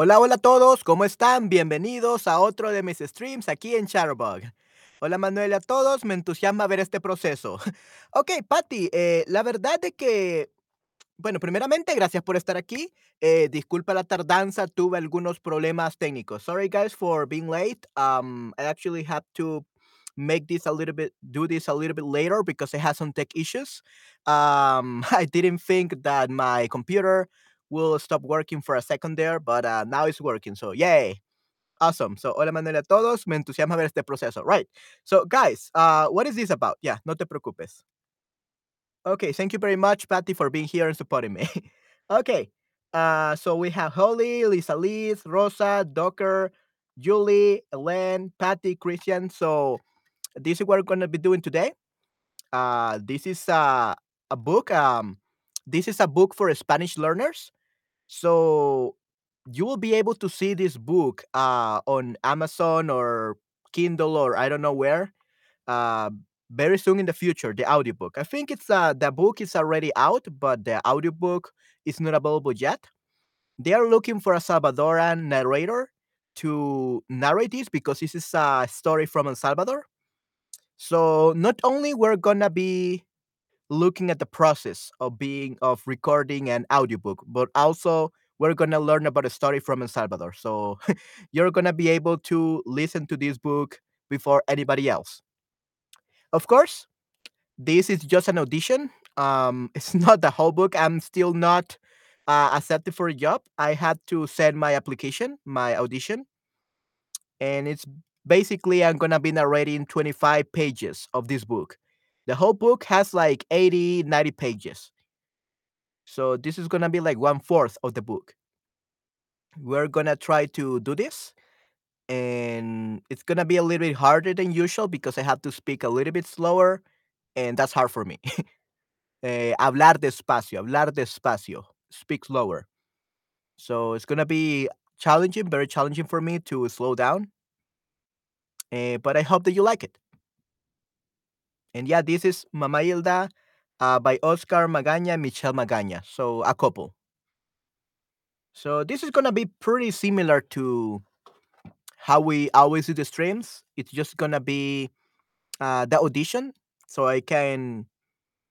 Hola, hola a todos, ¿cómo están? Bienvenidos a otro de mis streams aquí en Chatterbug. Hola Manuel a todos, me entusiasma ver este proceso. Ok, Patty, eh, la verdad de que, bueno, primeramente, gracias por estar aquí. Eh, disculpa la tardanza, tuve algunos problemas técnicos. Sorry guys for being late. Um, I actually had to make this a little bit, do this a little bit later because I had some tech issues. Um, I didn't think that my computer will stop working for a second there, but uh, now it's working. So, yay. Awesome. So, hola Manuel a todos. Me entusiasma ver este proceso. Right. So, guys, uh, what is this about? Yeah, no te preocupes. Okay, thank you very much, Patty, for being here and supporting me. okay, uh, so we have Holly, Lisa Liz, Rosa, Docker, Julie, Elaine, Patty, Christian. So, this is what we're going to be doing today. Uh, this is uh, a book. Um, this is a book for Spanish learners. So you will be able to see this book uh, on Amazon or Kindle or I don't know where uh, very soon in the future. The audiobook. I think it's uh, the book is already out, but the audiobook is not available yet. They are looking for a Salvadoran narrator to narrate this because this is a story from El Salvador. So not only we're gonna be looking at the process of being of recording an audiobook, but also we're gonna learn about a story from El Salvador. So you're gonna be able to listen to this book before anybody else. Of course, this is just an audition. Um, it's not the whole book. I'm still not uh, accepted for a job. I had to send my application, my audition, and it's basically I'm gonna be narrating 25 pages of this book. The whole book has like 80, 90 pages. So this is gonna be like one fourth of the book. We're gonna try to do this, and it's gonna be a little bit harder than usual because I have to speak a little bit slower, and that's hard for me. eh, hablar despacio, hablar despacio, speak slower. So it's gonna be challenging, very challenging for me to slow down. Eh, but I hope that you like it. And yeah, this is Mama Hilda uh, by Oscar Magaña, Michelle Magaña. So a couple. So this is gonna be pretty similar to how we always do the streams. It's just gonna be uh, the audition, so I can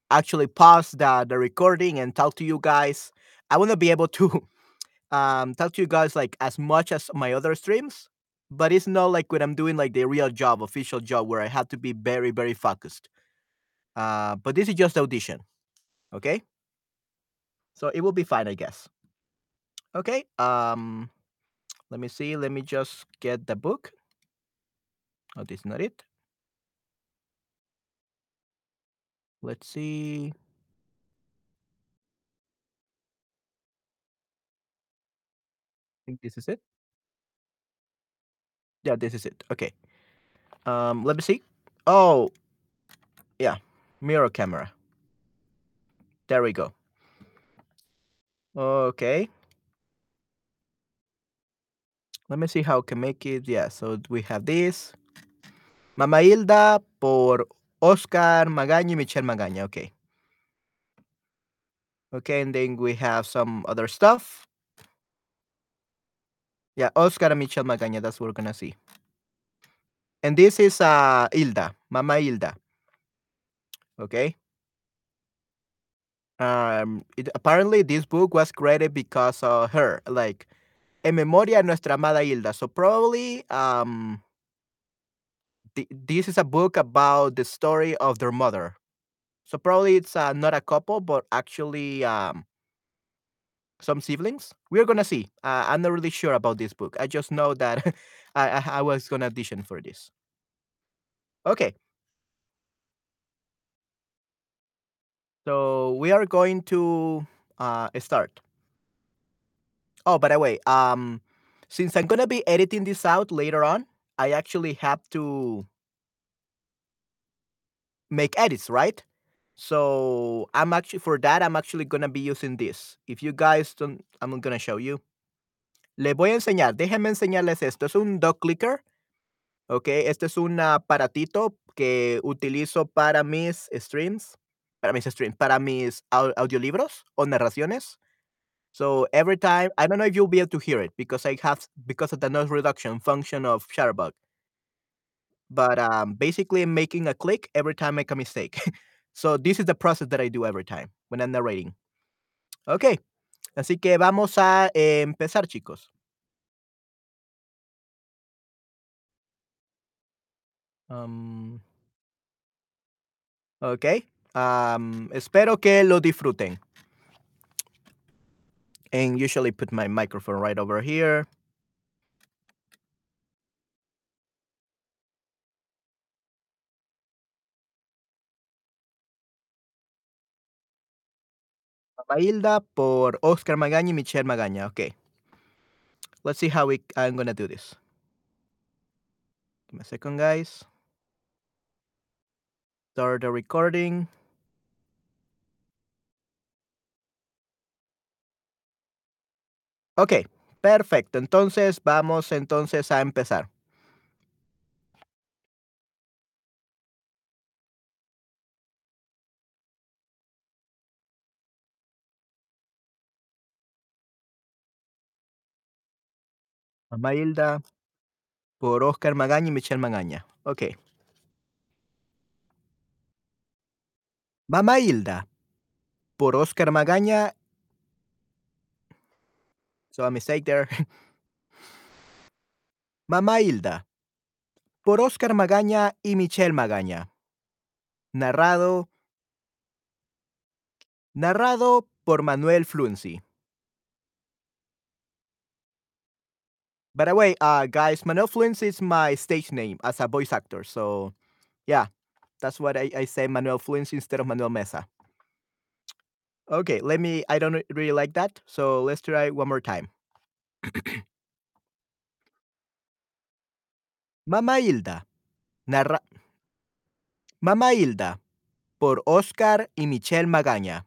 actually pause the the recording and talk to you guys. I want to be able to um, talk to you guys like as much as my other streams, but it's not like when I'm doing like the real job, official job, where I have to be very very focused. Uh, but this is just the audition, okay? So it will be fine, I guess. Okay. Um, let me see. Let me just get the book. Oh, this is not it. Let's see. I think this is it. Yeah, this is it. Okay. Um, let me see. Oh, yeah, mirror camera. There we go. Okay. Let me see how I can make it. Yeah, so we have this. Mama Hilda por Oscar Magaña y Michelle Magaña. Okay. Okay, and then we have some other stuff. Yeah, Oscar and Michelle Magaña. That's what we're gonna see. And this is uh Hilda, Mama Hilda. Okay. Um, it, apparently this book was created because of her, like en memoria nuestra amada Hilda. So probably um th- this is a book about the story of their mother. So probably it's uh, not a couple, but actually um some siblings. We're gonna see. Uh, I'm not really sure about this book. I just know that I, I I was gonna audition for this. Okay. So we are going to uh, start. Oh, by the way, um, since I'm gonna be editing this out later on, I actually have to make edits, right? So I'm actually for that I'm actually gonna be using this. If you guys don't, I'm gonna show you. Les voy a enseñar. Déjenme enseñarles esto. Es un dog clicker. Ok, este es un aparatito que utilizo para mis streams, para mis streams, para mis au- audiolibros o narraciones. So every time I don't know if you'll be able to hear it because I have because of the noise reduction function of Shutterbug. But, um, basically I'm making a click every time I make a mistake. So this is the process that I do every time when I'm narrating. Okey, así que vamos a empezar, chicos. Am. Okey, am, espero que lo disfruten. And usually put my microphone right over here. Hilda por Oscar Magaña y Michelle Magaña, okey. Let's see how we I'm gonna do this. Give me a second, guys. Start the recording. Okey, perfecto. Entonces, vamos entonces a empezar. Mama Hilda por Oscar Magaña y Michelle Magaña. Okey. Mama Hilda por Oscar Magaña So a mistake there. Mama Hilda por Oscar Magaña y Michelle Magaña. Narrado narrado por Manuel Fluency. By the way, uh, guys, Manuel Fluency is my stage name as a voice actor. So, yeah, that's what I I say Manuel Fluency instead of Manuel Mesa. Okay, let me I don't really like that, so let's try one more time. Mama Hilda, narra Mama Hilda, por Oscar y Michelle Magaña.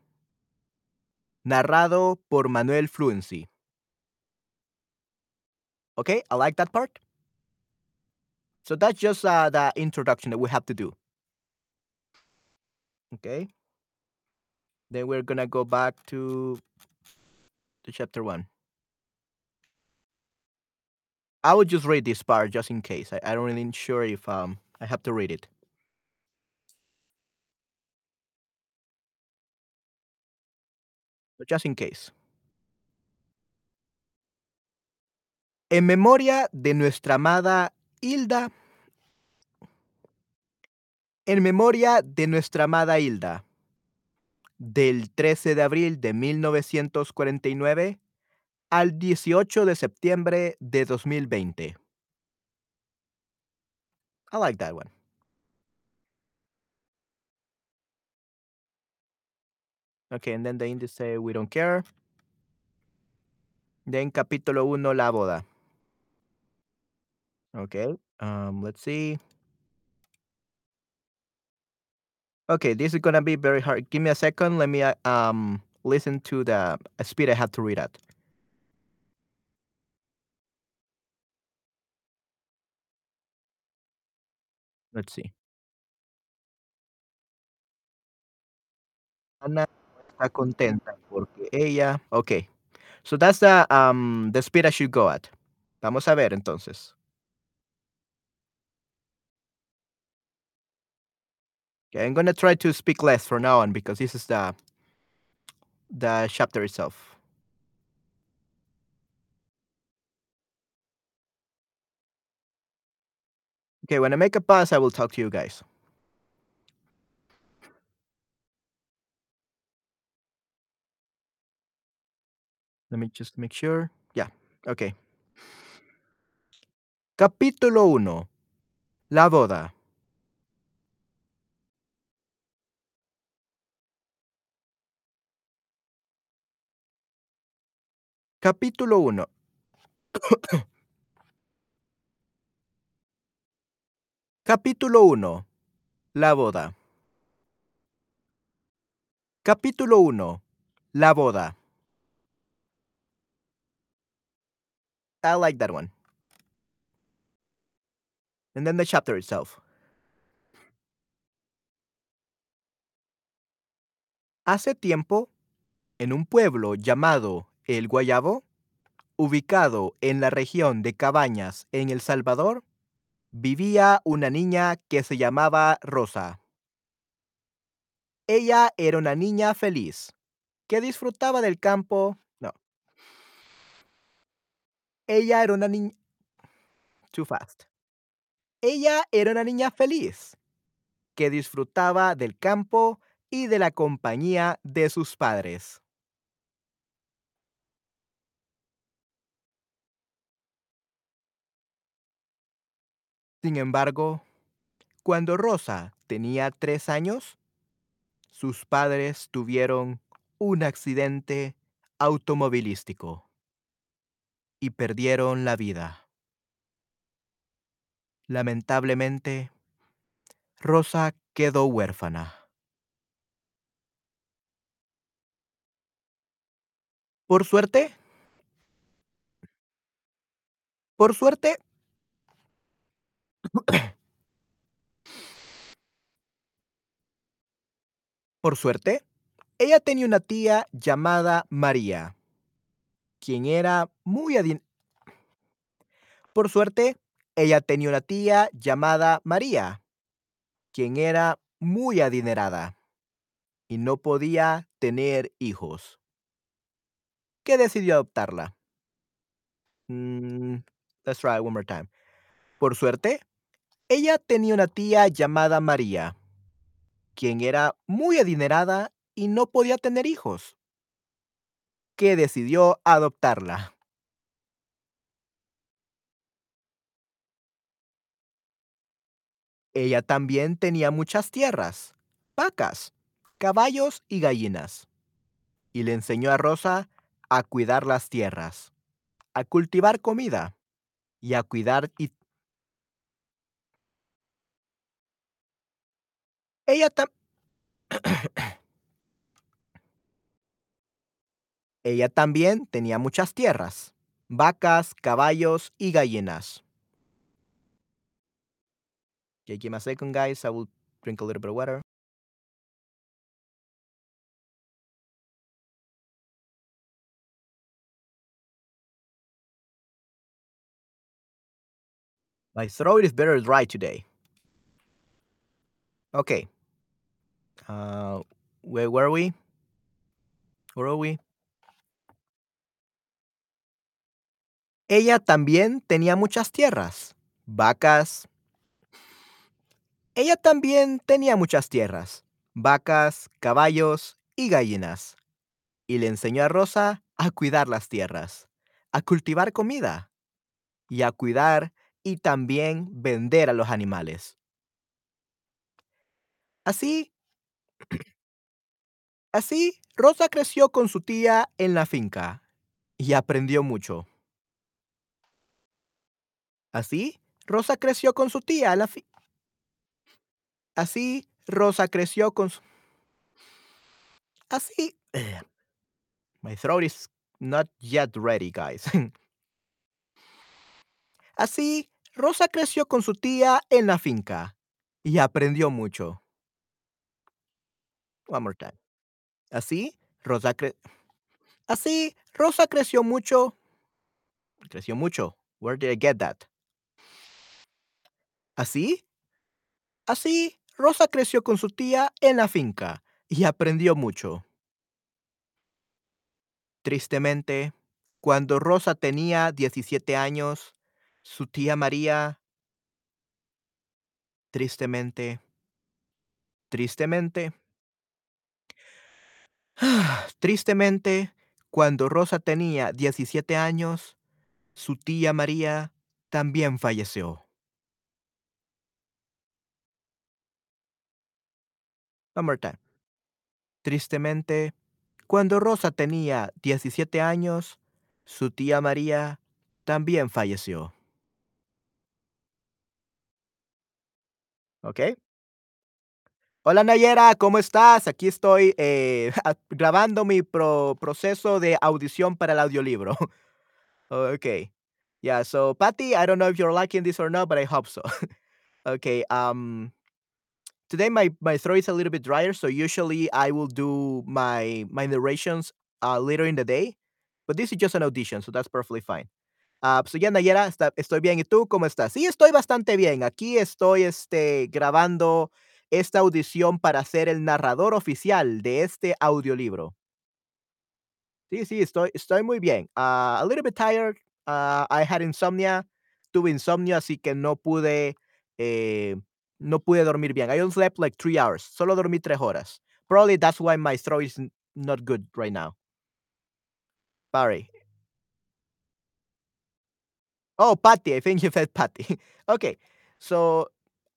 Narrado por Manuel Fluency. Okay, I like that part. So that's just, uh, the introduction that we have to do. Okay. Then we're gonna go back to to chapter 1. I will just read this part just in case. I I don't really sure if, um, I have to read it. But just in case. En memoria de nuestra amada Hilda En memoria de nuestra amada Hilda. Del 13 de abril de 1949 al 18 de septiembre de 2020. I like that one. Okay, and then the Indies say we don't care. Then capítulo 1, la boda. Okay, um, let's see. Okay, this is gonna be very hard. Give me a second. Let me, uh, um, listen to the speed I have to read at. Let's see. Ana está contenta porque ella okey. So that's the, um, the speed I should go at. Vamos a ver entonces. Okay, I'm gonna try to speak less from now on because this is the the chapter itself. Okay, when I make a pause, I will talk to you guys. Let me just make sure. Yeah, okay. Capítulo 1. La boda. Capítulo 1. Capítulo 1. La boda. Capítulo 1. La boda. I like that one. And then the chapter itself. Hace tiempo, en un pueblo llamado El Guayabo, ubicado en la región de Cabañas, en El Salvador, vivía una niña que se llamaba Rosa. Ella era una niña feliz, que disfrutaba del campo. No. Ella era una niña. Too fast. Ella era una niña feliz, que disfrutaba del campo y de la compañía de sus padres. Sin embargo, cuando Rosa tenía tres años, sus padres tuvieron un accidente automovilístico y perdieron la vida. Lamentablemente, Rosa quedó huérfana. Por suerte, por suerte, por suerte, ella tenía una tía llamada María, quien era muy adin... Por suerte, ella tenía una tía llamada María, quien era muy adinerada y no podía tener hijos. ¿Qué decidió adoptarla? Mm, let's try it one more time. Por suerte, ella tenía una tía llamada María, quien era muy adinerada y no podía tener hijos, que decidió adoptarla. Ella también tenía muchas tierras, vacas, caballos y gallinas, y le enseñó a Rosa a cuidar las tierras, a cultivar comida y a cuidar y ella Ella también tenía muchas tierras, vacas, caballos y gallinas. Okay, give me a second, guys. I will drink a little bit of water. My throat is very dry today. Okay. Uh, where were we? Where are we? Ella también tenía muchas tierras, vacas. Ella también tenía muchas tierras, vacas, caballos y gallinas. Y le enseñó a Rosa a cuidar las tierras, a cultivar comida y a cuidar y también vender a los animales. Así, así, Rosa creció con su tía en la finca y aprendió mucho. Así, Rosa creció con su tía en la finca. Así, Rosa creció con su... Así... My throat is not yet ready, guys. Así, Rosa creció con su tía en la finca y aprendió mucho. One more time. Así, Rosa cre... Así, Rosa creció mucho. Creció mucho. Where did I get that? Así, así, Rosa creció con su tía en la finca y aprendió mucho. Tristemente, cuando Rosa tenía 17 años, su tía María, tristemente, tristemente, tristemente, cuando Rosa tenía 17 años, su tía María también falleció. One more time. Tristemente, cuando Rosa tenía 17 años, su tía María también falleció. ¿Ok? Hola Nayera, ¿cómo estás? Aquí estoy eh, grabando mi pro- proceso de audición para el audiolibro. okay. Yeah, so Patty, I don't know if you're liking this or not, but I hope so. okay. Um today my my throat is a little bit drier, so usually I will do my my narrations uh later in the day. but this is just an audition, so that's perfectly fine. Ah, pues ya Nayera, estoy bien, ¿y tú cómo estás? Sí, estoy bastante bien. Aquí estoy, este, grabando esta audición para ser el narrador oficial de este audiolibro. Sí, sí, estoy estoy muy bien. Ah, a little bit tired, ah, I had insomnia, tuve insomnio, así que no pude, eh, no pude dormir bien. I only slept like 3 hours, solo dormí 3 horas. Probably that's why my throat is not good right now. Sorry. Oh, Patty, I think you said Patty. Okay, so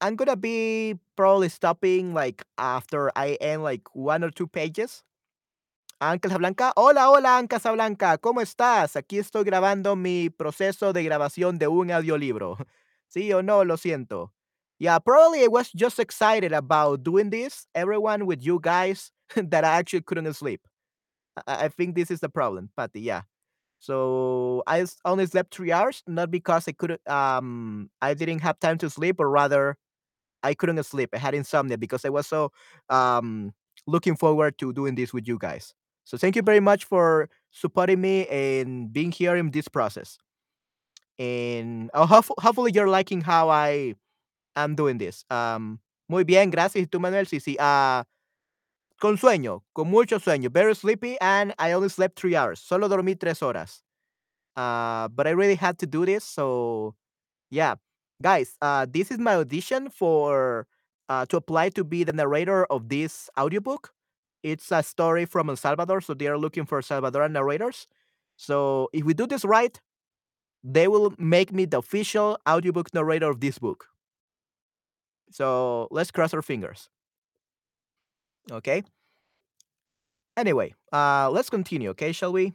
I'm gonna be probably stopping, like, after I end, like, 1 or 2 pages. Ann Casablanca. Hola, hola, Ann Casablanca, ¿cómo estás? Aquí estoy grabando mi proceso de grabación de un audiolibro. ¿Sí o no? Lo siento. Yeah, probably I was just excited about doing this, everyone with you guys, that I actually couldn't sleep. I I think this is the problem, Patty, yeah. So, I only slept 3 hours, not because I couldn't um, I didn't have time to sleep, or rather, I couldn't sleep. I had insomnia because I was so, um, looking forward to doing this with you guys. So, thank you very much for supporting me and being here in this process. And, oh, hopeful hopefully you're liking how I am doing this. Um, muy bien, gracias. ¿Y tú, Manuel? Sí, sí, ah, con sueño, con mucho sueño, very sleepy, and I only slept 3 hours. Solo dormí tres horas. Uh, but I really had to do this, so yeah. Guys, uh, this is my audition for uh, to apply to be the narrator of this audiobook. It's a story from El Salvador, so they are looking for Salvadoran narrators. So, if we do this right, they will make me the official audiobook narrator of this book. So, let's cross our fingers. Okay? Anyway, uh, let's continue, okay, shall we?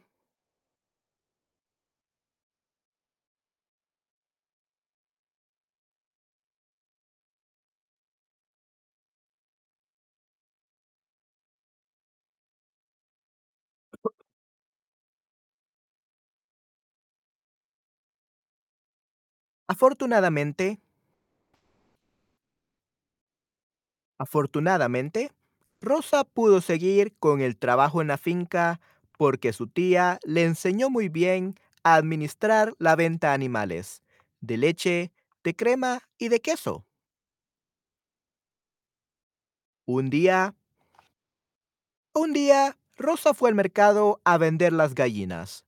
Afortunadamente afortunadamente, Rosa pudo seguir con el trabajo en la finca porque su tía le enseñó muy bien a administrar la venta de animales, de leche, de crema y de queso. Un día un día, Rosa fue al mercado a vender las gallinas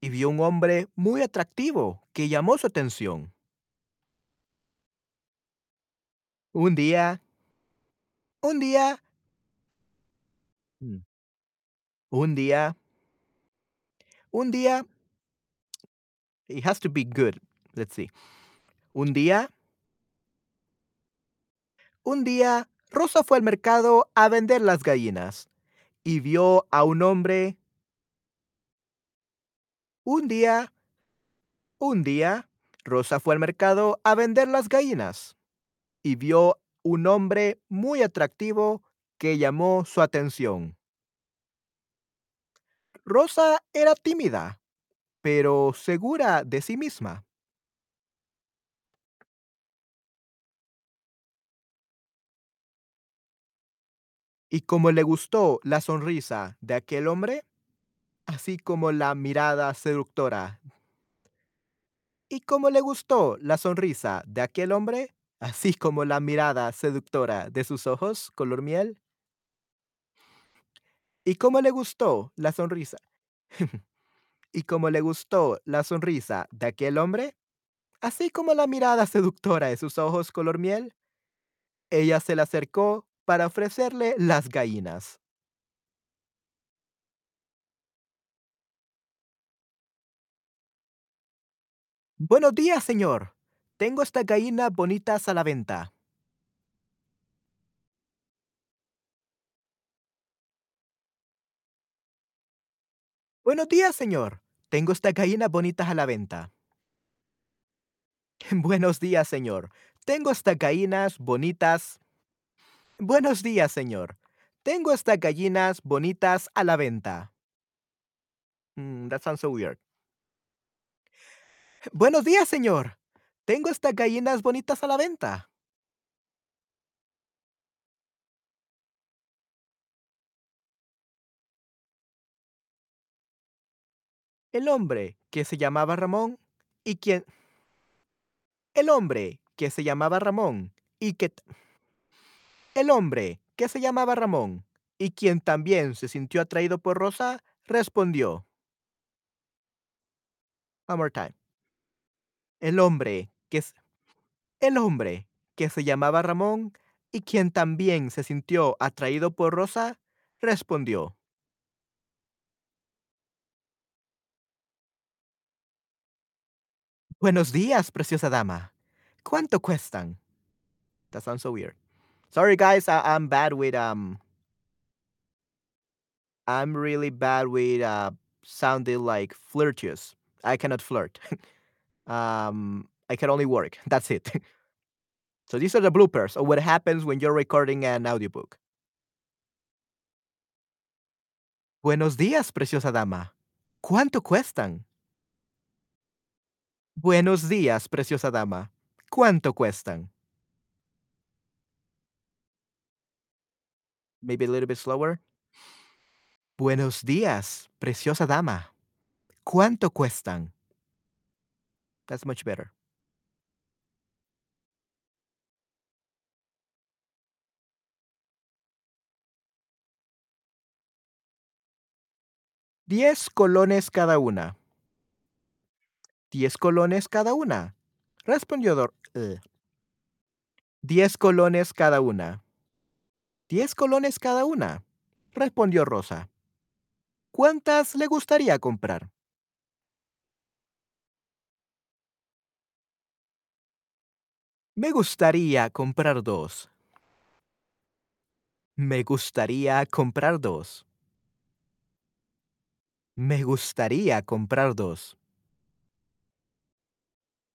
y vio un hombre muy atractivo que llamó su atención. Un día un día Mm. un día un día it has to be good. Let's see. Un día un día, Rosa fue al mercado a vender las gallinas y vio a un hombre un día un día, Rosa fue al mercado a vender las gallinas y vio un hombre muy atractivo que llamó su atención. Rosa era tímida, pero segura de sí misma. Y como le gustó la sonrisa de aquel hombre, así como la mirada seductora y como le gustó la sonrisa de aquel hombre, así como la mirada seductora de sus ojos color miel y como le gustó la sonrisa y como le gustó la sonrisa de aquel hombre, así como la mirada seductora de sus ojos color miel, ella se le acercó para ofrecerle las gallinas. Buenos días, señor. Tengo estas gallinas bonitas a la venta. Buenos días, señor. Tengo estas gallinas bonitas a la venta. Buenos días, señor. Tengo estas gallinas bonitas. Buenos días, señor. Tengo estas gallinas bonitas a la venta. Mm, that sounds so weird. Buenos días, señor. Tengo estas gallinas bonitas a la venta. El hombre que se llamaba Ramón y quien el hombre que se llamaba Ramón y que el hombre que se llamaba Ramón y quien también se sintió atraído por Rosa respondió. One more time. El hombre el hombre que se llamaba Ramón y quien también se sintió atraído por Rosa respondió. Buenos días, preciosa dama. ¿Cuánto cuestan? That sounds so weird. Sorry, guys. I, I'm bad with um. I'm really bad with uh sounding like flirtatious. I cannot flirt. um, I can only work. That's it. so these are the bloopers of what happens when you're recording an audiobook. Buenos días, preciosa dama. ¿Cuánto cuestan? Buenos días, preciosa dama. ¿Cuánto cuestan? Maybe a little bit slower. Buenos días, preciosa dama. ¿Cuánto cuestan? That's much better. Diez colones cada una. Diez colones cada una. Respondió Dor. eh. Diez colones cada una. Diez colones cada una. Respondió Rosa. ¿Cuántas le gustaría comprar? Me gustaría comprar dos. Me gustaría comprar dos. Me gustaría comprar dos.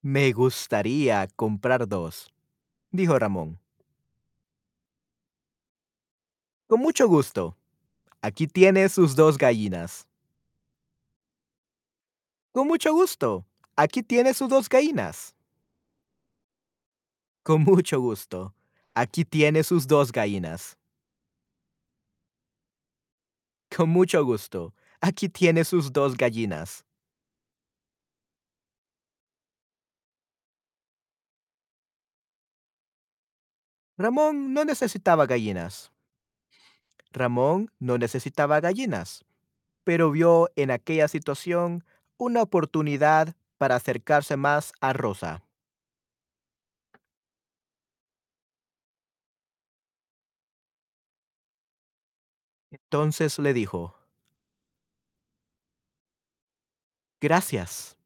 Me gustaría comprar dos, dijo Ramón. Con mucho gusto. Aquí tiene sus dos gallinas. Con mucho gusto. Aquí tiene sus dos gallinas. Con mucho gusto. Aquí tiene sus dos gallinas. Con mucho gusto. Aquí tiene sus dos gallinas. Ramón no necesitaba gallinas. Ramón no necesitaba gallinas, pero vio en aquella situación una oportunidad para acercarse más a Rosa. Entonces le dijo, Gracias.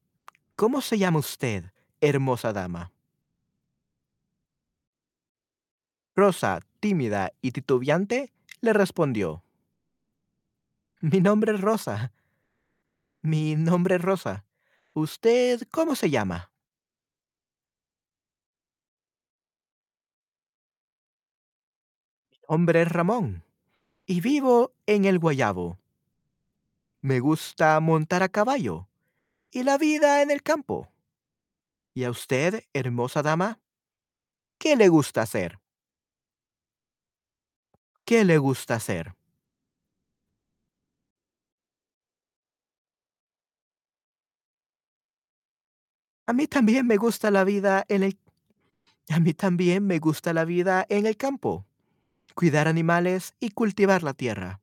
¿Cómo se llama usted, hermosa dama? Rosa, tímida y titubeante, le respondió. Mi nombre es Rosa. Mi nombre es Rosa. ¿Usted cómo se llama? Mi nombre es Ramón y vivo en el Guayabo. Me gusta montar a caballo y la vida en el campo. ¿Y a usted, hermosa dama? ¿Qué le gusta hacer? ¿Qué le gusta hacer? A mí también me gusta la vida en el A mí también me gusta la vida en el campo, cuidar animales y cultivar la tierra.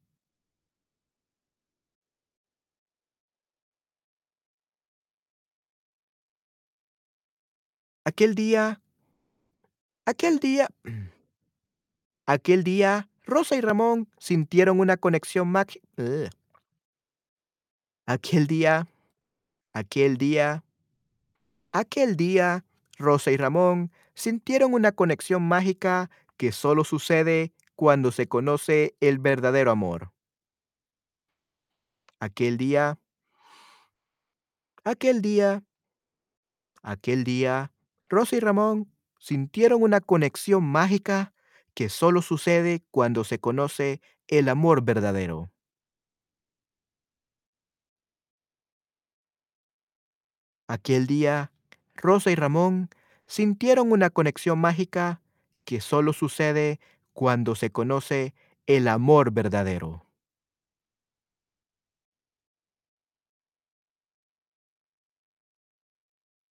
Aquel día, aquel día, aquel día, Rosa y Ramón sintieron una conexión mágica. Aquel día, aquel día, aquel día, Rosa y Ramón sintieron una conexión mágica que solo sucede cuando se conoce el verdadero amor. Aquel día, aquel día, aquel día, Rosa y Ramón sintieron una conexión mágica que solo sucede cuando se conoce el amor verdadero. Aquel día, Rosa y Ramón sintieron una conexión mágica que solo sucede cuando se conoce el amor verdadero.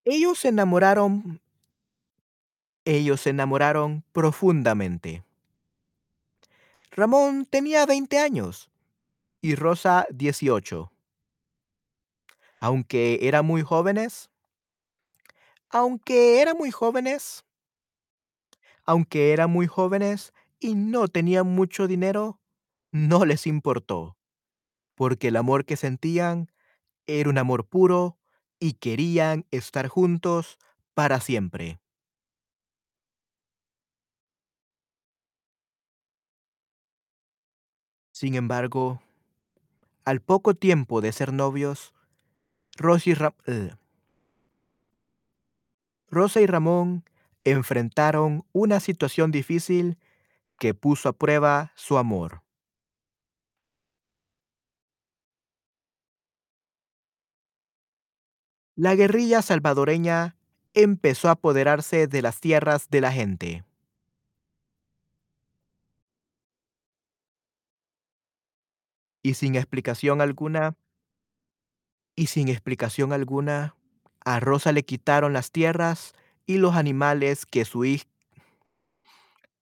Ellos se enamoraron ellos se enamoraron profundamente. Ramón tenía 20 años y Rosa 18. Aunque eran muy jóvenes aunque eran muy jóvenes aunque eran muy jóvenes y no tenían mucho dinero, no les importó, porque el amor que sentían era un amor puro y querían estar juntos para siempre. Sin embargo, al poco tiempo de ser novios, Rosa y eh, Rosa y Ramón enfrentaron una situación difícil que puso a prueba su amor. La guerrilla salvadoreña empezó a apoderarse de las tierras de la gente. Y sin explicación alguna y sin explicación alguna, a Rosa le quitaron las tierras y los animales que su hij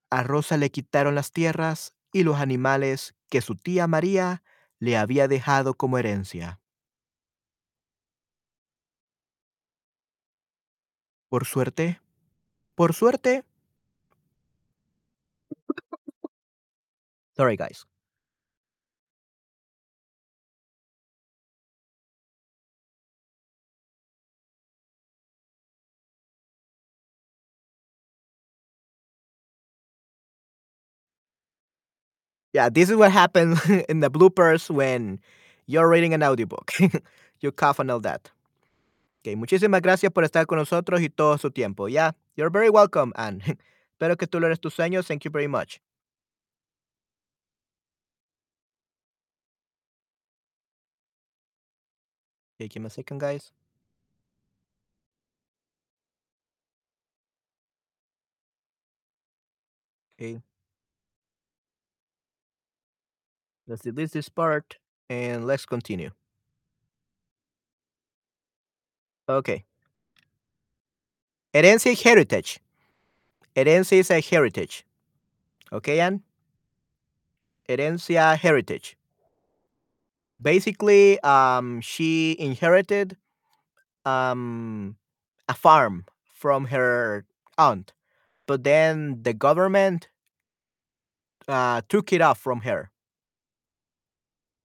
a Rosa le quitaron las tierras y los animales que su tía María le había dejado como herencia. Por suerte por suerte Sorry, guys. Yeah, this is what happens in the bloopers when you're reading an audiobook. You cough and all that. Okay, muchísimas gracias por estar con nosotros y todo su tiempo. Yeah, you're very welcome, and espero que tú logres tus sueños. Thank you very much. Okay, give me a second, guys. Okay. Let's delete this part, and let's continue. Okay. Herencia heritage. Herencia is a heritage. Okay, Ann? Herencia, heritage. Basically, um, she inherited, um, a farm from her aunt, but then the government uh, took it off from her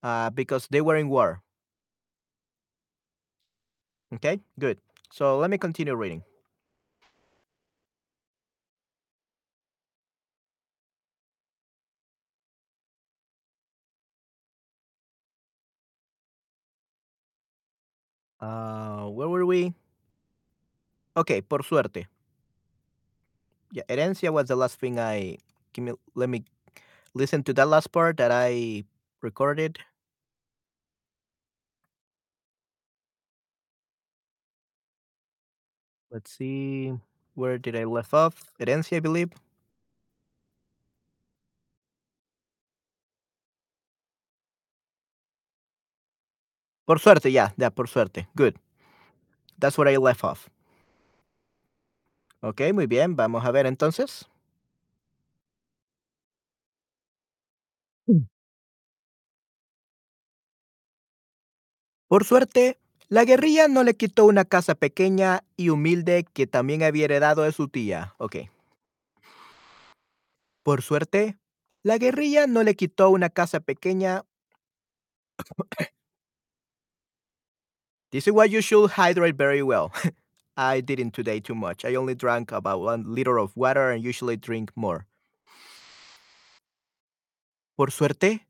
uh, because they were in war. Okay, good. So let me continue reading. Uh, where were we? Okay, por suerte. Yeah, herencia was the last thing I give me let me listen to that last part that I recorded. Let's see, where did I left off? Herencia, I believe. Por suerte, yeah, yeah, por suerte. Good. That's where I left off. Okey, muy bien, vamos a ver entonces. Por suerte, la guerrilla no le quitó una casa pequeña y humilde que también había heredado de su tía. Okey. Por suerte, la guerrilla no le quitó una casa pequeña This is why you should hydrate very well. I didn't today too much. I only drank about 1 liter of water and usually drink more. Por suerte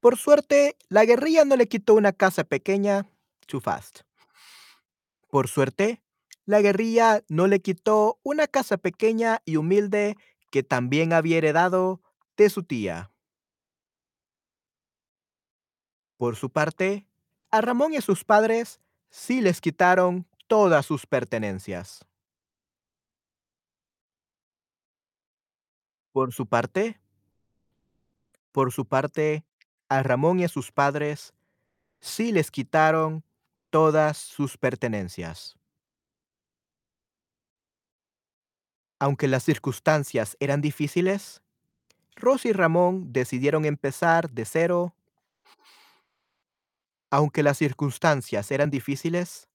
por suerte, la guerrilla no le quitó una casa pequeña too fast. Por suerte, la guerrilla no le quitó una casa pequeña y humilde que también había heredado de su tía. Por su parte, a Ramón y a sus padres sí les quitaron todas sus pertenencias. Por su parte por su parte, a Ramón y a sus padres, sí les quitaron todas sus pertenencias. Aunque las circunstancias eran difíciles, Rosa y Ramón decidieron empezar de cero. Aunque las circunstancias eran difíciles,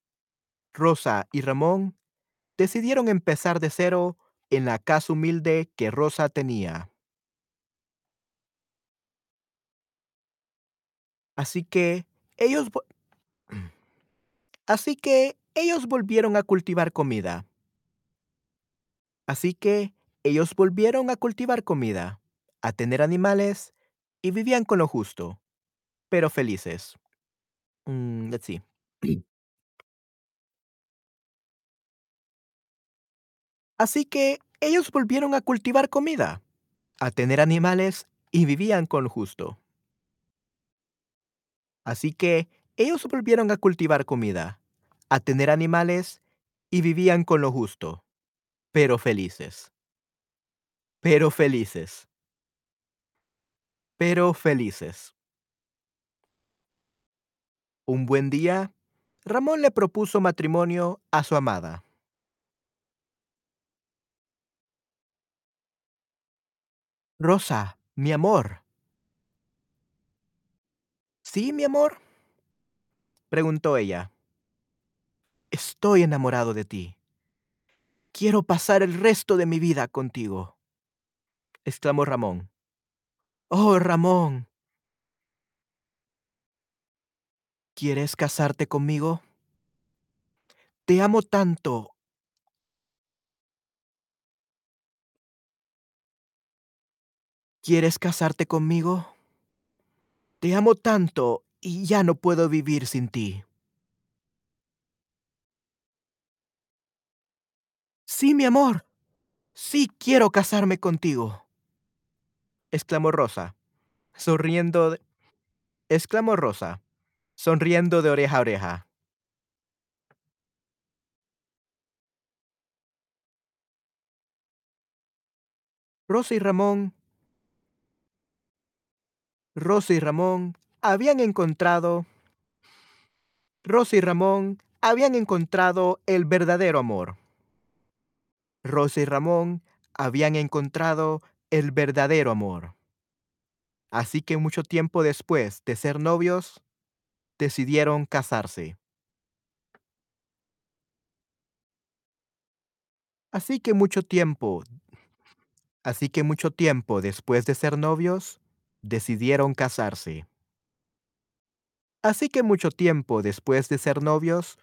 Rosa y Ramón decidieron empezar de cero en la casa humilde que Rosa tenía. Así que ellos Así que ellos volvieron a cultivar comida. Así que ellos volvieron a cultivar comida, a tener animales y vivían con lo justo, pero felices. Mm, let's see. Así que ellos volvieron a cultivar comida, a tener animales y vivían con lo justo. Así que ellos volvieron a cultivar comida, a tener animales y vivían con lo justo, pero felices. Pero felices. Pero felices. Un buen día, Ramón le propuso matrimonio a su amada. Rosa, mi amor. ¿Sí, mi amor? preguntó ella. Estoy enamorado de ti. Quiero pasar el resto de mi vida contigo, exclamó Ramón. Oh, Ramón. ¿Quieres casarte conmigo? Te amo tanto. ¿Quieres casarte conmigo? Te amo tanto y ya no puedo vivir sin ti. Sí, mi amor. Sí quiero casarme contigo, exclamó Rosa, sonriendo. de- exclamó Rosa, sonriendo de oreja a oreja. Rosa y Ramón, Rosa y Ramón habían encontrado, Rosa y Ramón habían encontrado el verdadero amor. Rosa y Ramón habían encontrado el verdadero amor. Así que mucho tiempo después de ser novios, decidieron casarse. Así que mucho tiempo, así que mucho tiempo después de ser novios, decidieron casarse. Así que mucho tiempo después de ser novios,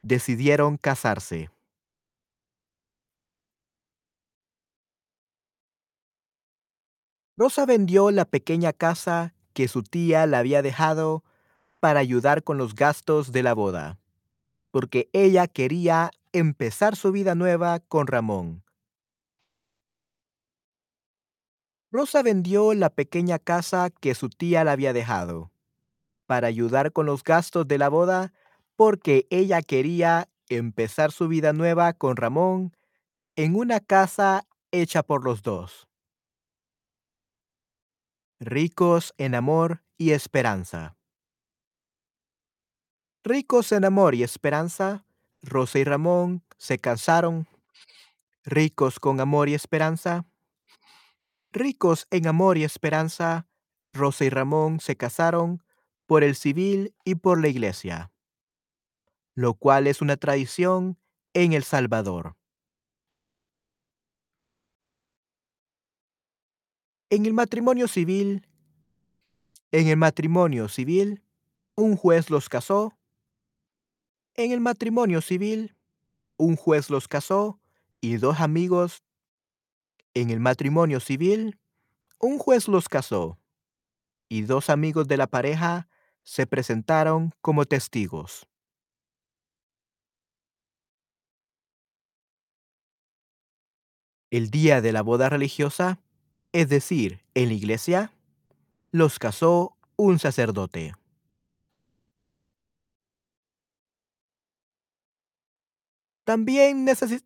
decidieron casarse. Rosa vendió la pequeña casa que su tía le había dejado para ayudar con los gastos de la boda, porque ella quería empezar su vida nueva con Ramón. Rosa vendió la pequeña casa que su tía le había dejado para ayudar con los gastos de la boda, porque ella quería empezar su vida nueva con Ramón en una casa hecha por los dos. Ricos en amor y esperanza. Ricos en amor y esperanza, Rosa y Ramón se casaron. Ricos con amor y esperanza. Ricos en amor y esperanza, Rosa y Ramón se casaron por el civil y por la iglesia, lo cual es una tradición en El Salvador. En el matrimonio civil, en el matrimonio civil, un juez los casó. En el matrimonio civil, un juez los casó y dos amigos. En el matrimonio civil, un juez los casó y dos amigos de la pareja se presentaron como testigos. El día de la boda religiosa, es decir, en la iglesia, los casó un sacerdote. También, necesi-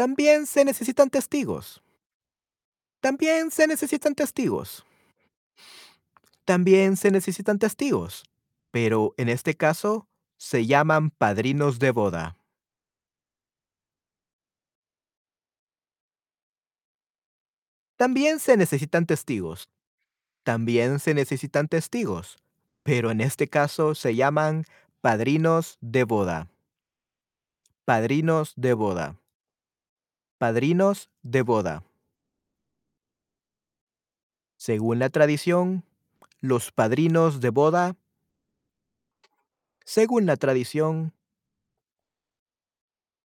también se necesitan testigos. También se necesitan testigos. También se necesitan testigos. Pero en este caso, se llaman padrinos de boda. También se necesitan testigos. También se necesitan testigos, pero en este caso se llaman padrinos de boda. Padrinos de boda. Padrinos de boda. Según la tradición, los padrinos de boda según la tradición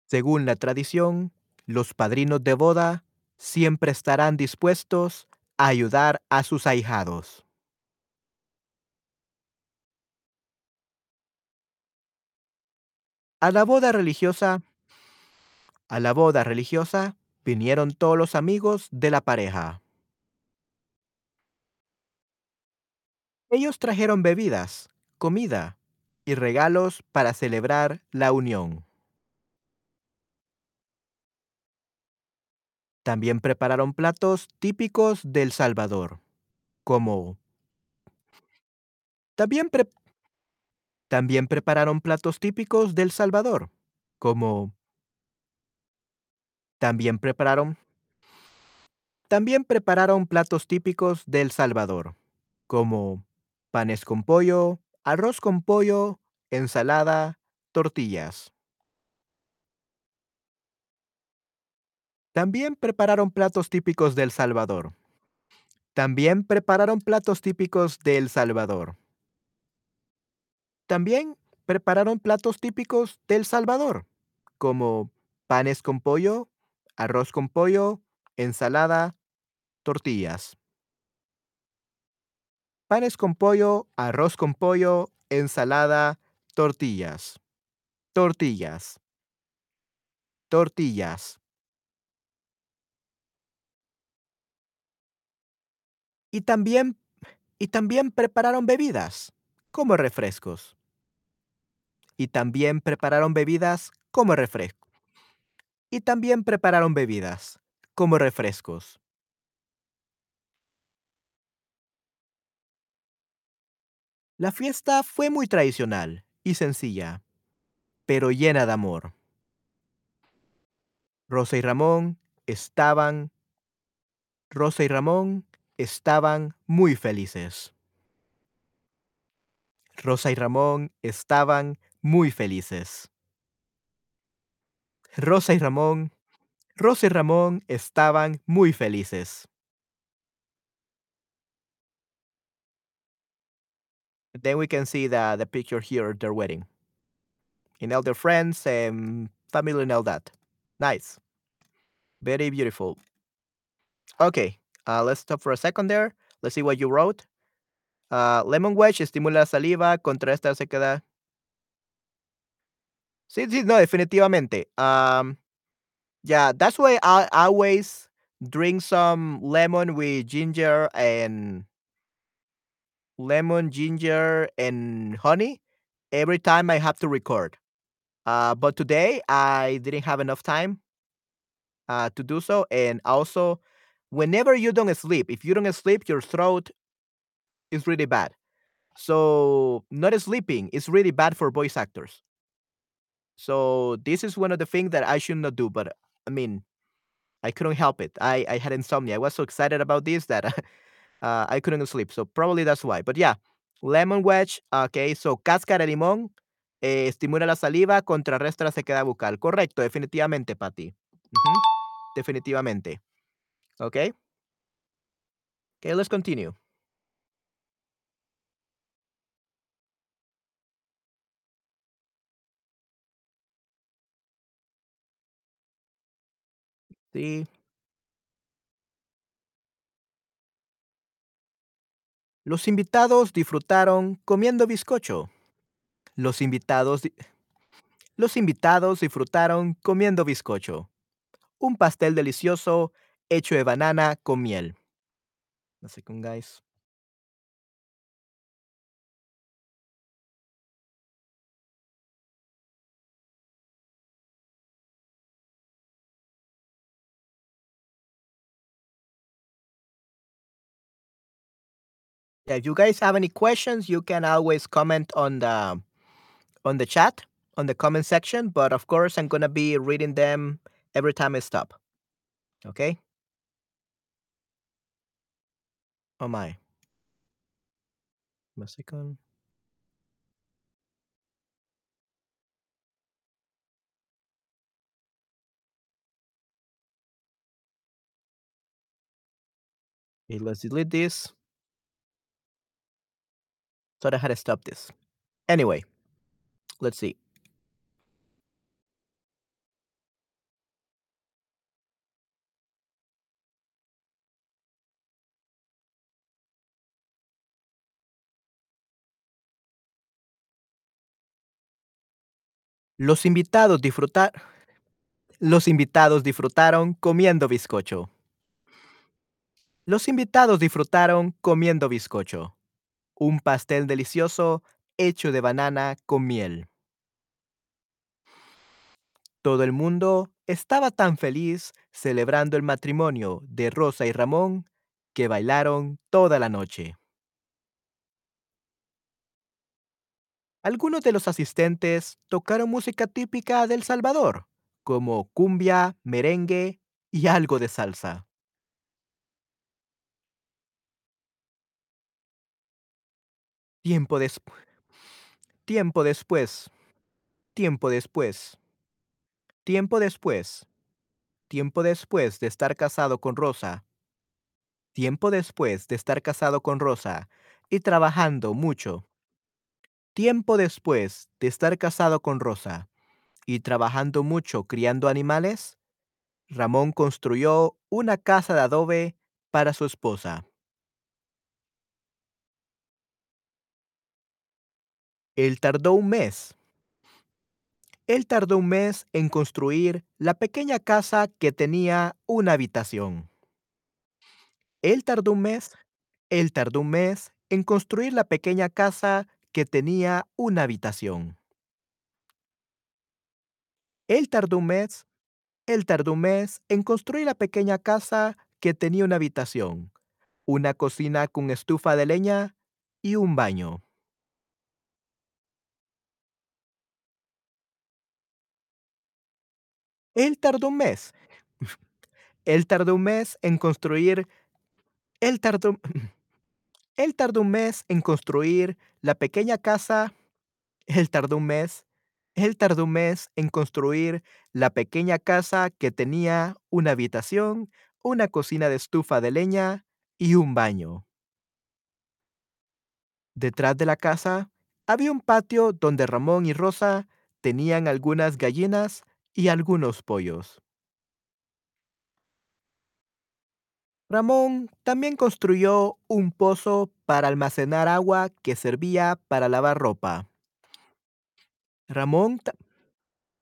según la tradición, los padrinos de boda siempre estarán dispuestos a ayudar a sus ahijados. A la boda religiosa a la boda religiosa vinieron todos los amigos de la pareja. Ellos trajeron bebidas, comida y regalos para celebrar la unión. También prepararon platos típicos del Salvador, como también, también prepararon platos típicos del Salvador, como también prepararon también prepararon platos típicos del Salvador, como panes con pollo, arroz con pollo, ensalada, tortillas. También prepararon platos típicos del Salvador. También prepararon platos típicos de El Salvador. También prepararon platos típicos de El Salvador, como panes con pollo, arroz con pollo, ensalada, tortillas. Panes con pollo, arroz con pollo, ensalada, tortillas. Tortillas. Tortillas. Y también y también prepararon bebidas, como refrescos. Y también prepararon bebidas como refrescos. Y también prepararon bebidas, como refrescos. La fiesta fue muy tradicional y sencilla, pero llena de amor. Rosa y Ramón estaban Rosa y Ramón estaban muy felices. Rosa y Ramón estaban muy felices. Rosa y Ramón Rosa y Ramón estaban muy felices. Then we can see the, the picture here, their wedding. And all their friends and family and all that. Nice. Very beautiful. Okay, uh, let's stop for a second there. Let's see what you wrote. Uh, lemon wedge estimula la saliva, contrasta la sequedad. Sí, sí, no, definitivamente. Um, yeah, that's why I always drink some lemon with ginger and lemon, ginger, and honey every time I have to record. Uh, but today I didn't have enough time uh, to do so. And also, whenever you don't sleep, if you don't sleep, your throat is really bad. So, not sleeping is really bad for voice actors. So, this is one of the things that I should not do. But I mean, I couldn't help it. I, I had insomnia. I was so excited about this that uh, I couldn't sleep. So, probably that's why. But yeah, lemon wedge. Okay, so cáscara de limón eh, estimula la saliva, contrarresta la sequedad bucal. Correcto, definitivamente, Pati. Definitivamente. Okay. Okay, let's continue. Sí. Los invitados disfrutaron comiendo bizcocho. Los invitados Los invitados disfrutaron comiendo bizcocho. Un pastel delicioso hecho de banana con miel. One second, guys. Yeah, if you guys have any questions, you can always comment on the on the chat, on the comment section. But of course, I'm gonna be reading them every time I stop. Okay. Oh my. Musicon. Okay, let's delete this. Thought I had to stop this. Anyway, let's see. Los invitados disfrutar los invitados disfrutaron comiendo bizcocho. Los invitados disfrutaron comiendo bizcocho, un pastel delicioso hecho de banana con miel. Todo el mundo estaba tan feliz celebrando el matrimonio de Rosa y Ramón que bailaron toda la noche. Algunos de los asistentes tocaron música típica de El Salvador, como cumbia, merengue y algo de salsa. Tiempo, des- tiempo después, tiempo después, tiempo después, tiempo después de estar casado con Rosa, tiempo después de estar casado con Rosa y trabajando mucho, tiempo después de estar casado con Rosa y trabajando mucho criando animales, Ramón construyó una casa de adobe para su esposa. Él tardó un mes. Él tardó un mes en construir la pequeña casa que tenía una habitación. Él tardó un mes. Él tardó un mes en construir la pequeña casa que tenía una habitación. Él tardó un mes. Él tardó un mes en construir la pequeña casa que tenía una habitación, una cocina con estufa de leña y un baño. Él tardó un mes. Él tardó un mes en construir. Él tardó. Él tardó un mes en construir la pequeña casa. Él tardó un mes. Él tardó un mes en construir la pequeña casa que tenía una habitación, una cocina de estufa de leña y un baño. Detrás de la casa había un patio donde Ramón y Rosa tenían algunas gallinas y algunos pollos. Ramón también construyó un pozo para almacenar agua que servía para lavar ropa. Ramón,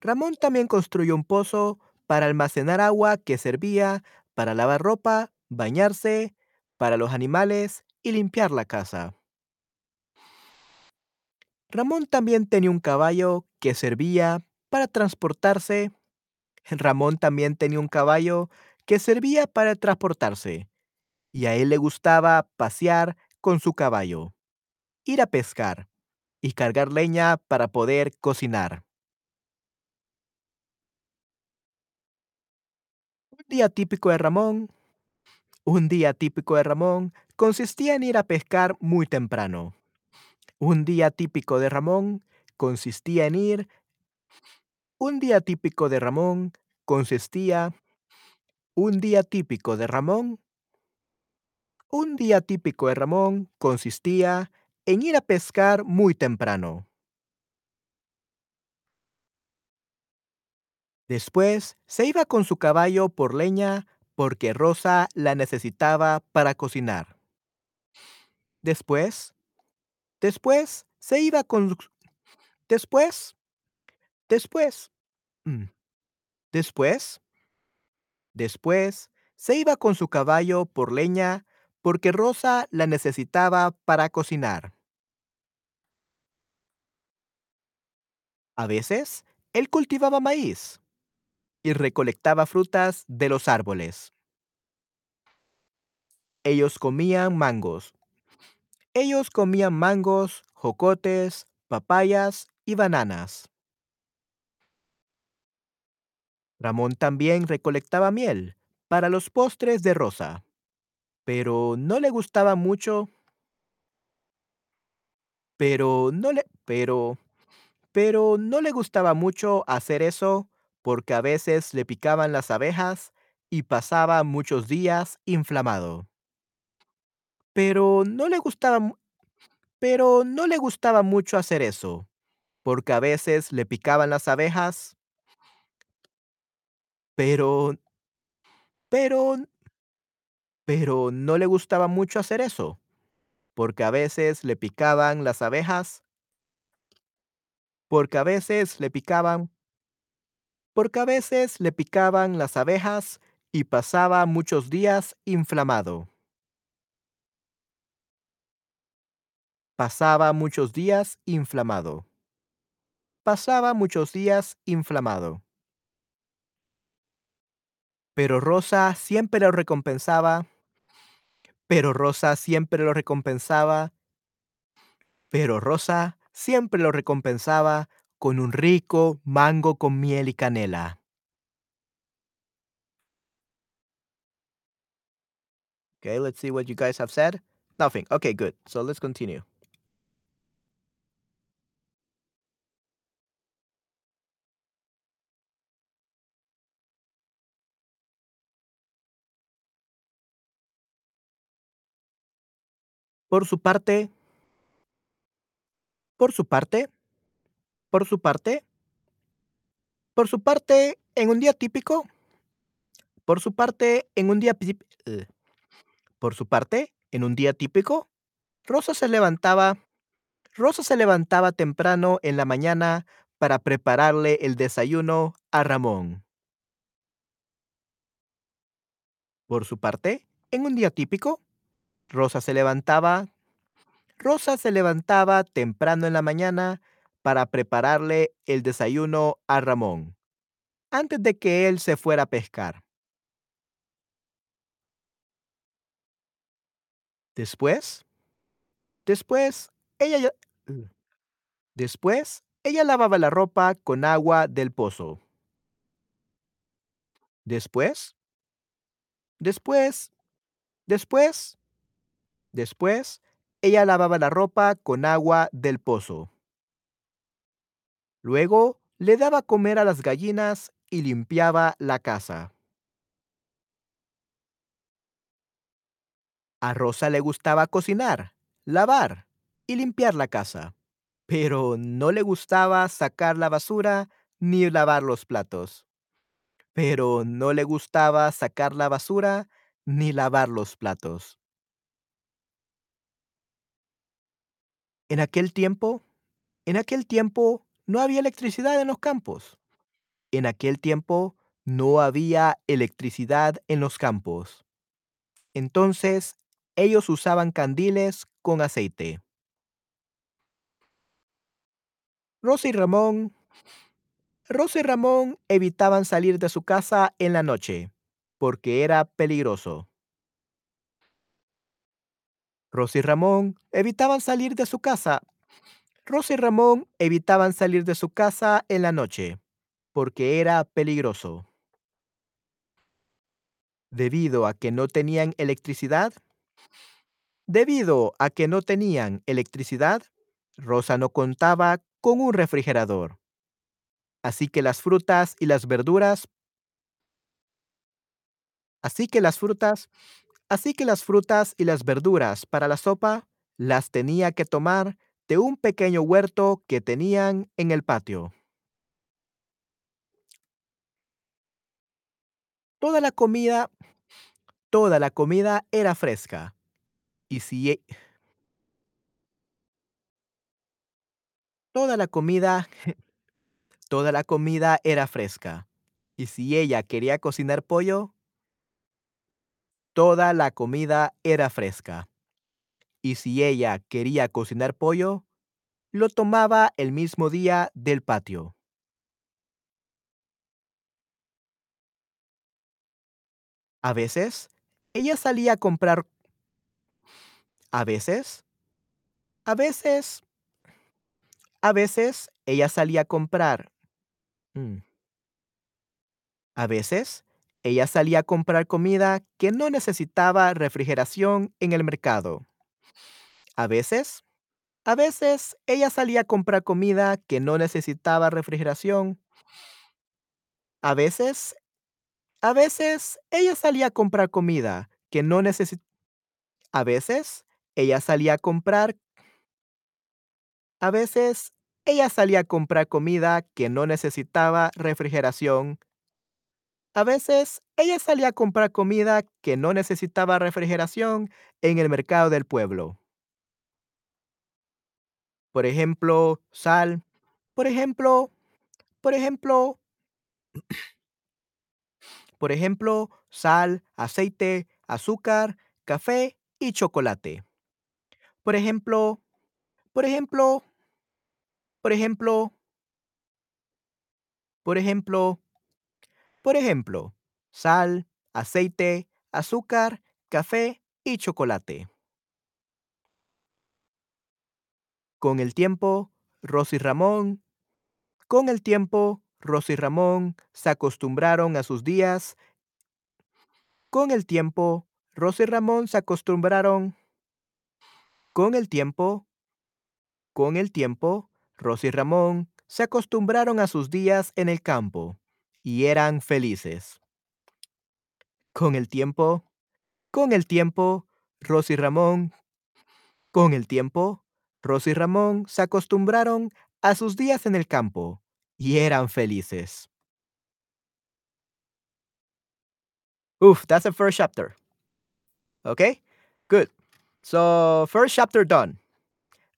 Ramón también construyó un pozo para almacenar agua que servía para lavar ropa, bañarse, para los animales y limpiar la casa. Ramón también tenía un caballo que servía para transportarse. Ramón también tenía un caballo que servía para transportarse. Y a él le gustaba pasear con su caballo, ir a pescar y cargar leña para poder cocinar. Un día típico de Ramón, un día típico de Ramón consistía en ir a pescar muy temprano. Un día típico de Ramón consistía en ir, un día típico de Ramón consistía, un día típico de Ramón, un día típico de Ramón consistía en ir a pescar muy temprano. Después se iba con su caballo por leña porque Rosa la necesitaba para cocinar. Después, después se iba con después, después, mm, después, después se iba con su caballo por leña porque Rosa la necesitaba para cocinar. A veces, él cultivaba maíz y recolectaba frutas de los árboles. Ellos comían mangos, Ellos comían mangos, jocotes, papayas y bananas. Ramón también recolectaba miel para los postres de Rosa. pero no le gustaba mucho pero no le pero pero no le gustaba mucho hacer eso, porque a veces le picaban las abejas y pasaba muchos días inflamado. Pero no le gustaba pero no le gustaba mucho hacer eso, porque a veces le picaban las abejas pero pero pero no le gustaba mucho hacer eso, porque a veces le picaban las abejas porque a veces le picaban porque a veces le picaban las abejas y pasaba muchos días inflamado. Pasaba muchos días inflamado. Pasaba muchos días inflamado. Pero Rosa siempre lo recompensaba pero Rosa siempre lo recompensaba pero Rosa siempre lo recompensaba con un rico mango con miel y canela. Okay, let's see what you guys have said. Nothing. Okay, good. So let's continue. Por su parte por su parte por su parte por su parte, en un día típico por su parte, en un día uh, por su parte, en un día típico, Rosa se levantaba Rosa se levantaba temprano en la mañana para prepararle el desayuno a Ramón. Por su parte, en un día típico, Rosa se levantaba Rosa se levantaba temprano en la mañana para prepararle el desayuno a Ramón, antes de que él se fuera a pescar. Después después, ella después, ella lavaba la ropa con agua del pozo. Después después después después, ella lavaba la ropa con agua del pozo. Luego, le daba comer a las gallinas y limpiaba la casa. A Rosa le gustaba cocinar, lavar y limpiar la casa, pero no le gustaba sacar la basura ni lavar los platos. Pero no le gustaba sacar la basura ni lavar los platos. En aquel tiempo en aquel tiempo no había electricidad en los campos. En aquel tiempo no había electricidad en los campos. Entonces, ellos usaban candiles con aceite. Rosa y Ramón Rosa y Ramón evitaban salir de su casa en la noche, porque era peligroso. Rosa y Ramón evitaban salir de su casa Rosa y Ramón evitaban salir de su casa en la noche, porque era peligroso. Debido a que no tenían electricidad debido a que no tenían electricidad, Rosa no contaba con un refrigerador. Así que las frutas y las verduras así que las frutas así que las frutas y las verduras para la sopa las tenía que tomar de un pequeño huerto que tenían en el patio. Toda la comida toda la comida era fresca. Y si e toda la comida toda la comida era fresca. Y si ella quería cocinar pollo toda la comida era fresca. Y si ella quería cocinar pollo, lo tomaba el mismo día del patio. A veces, ella salía a comprar a veces a veces a veces, ella salía a comprar mm. A veces, Ella salía a comprar comida que no necesitaba refrigeración en el mercado. A veces, a veces ella salía a comprar comida que no necesitaba refrigeración. A veces, a veces ella salía a comprar comida que no necesitaba. A veces ella salía a comprar. A veces ella salía a comprar comida que no necesitaba refrigeración. A veces ella salía a comprar comida que no necesitaba refrigeración en el mercado del pueblo. Por ejemplo, sal. Por ejemplo, por ejemplo, por ejemplo, sal, aceite, azúcar, café y chocolate. Por ejemplo, por ejemplo, por ejemplo, por ejemplo, por ejemplo, sal, aceite, azúcar, café y chocolate. Con el tiempo, Rosy Ramón, con el tiempo, Rosy Ramón se acostumbraron a sus días. Con el tiempo, Rosy Ramón se acostumbraron. Con el tiempo, con el tiempo, Rosy Ramón se acostumbraron a sus días en el campo y eran felices. Con el tiempo, con el tiempo, Rosy Ramón, con el tiempo, Rosy y Ramón se acostumbraron a sus días en el campo y eran felices. Oof, that's the first chapter. Okay, good. So first chapter done.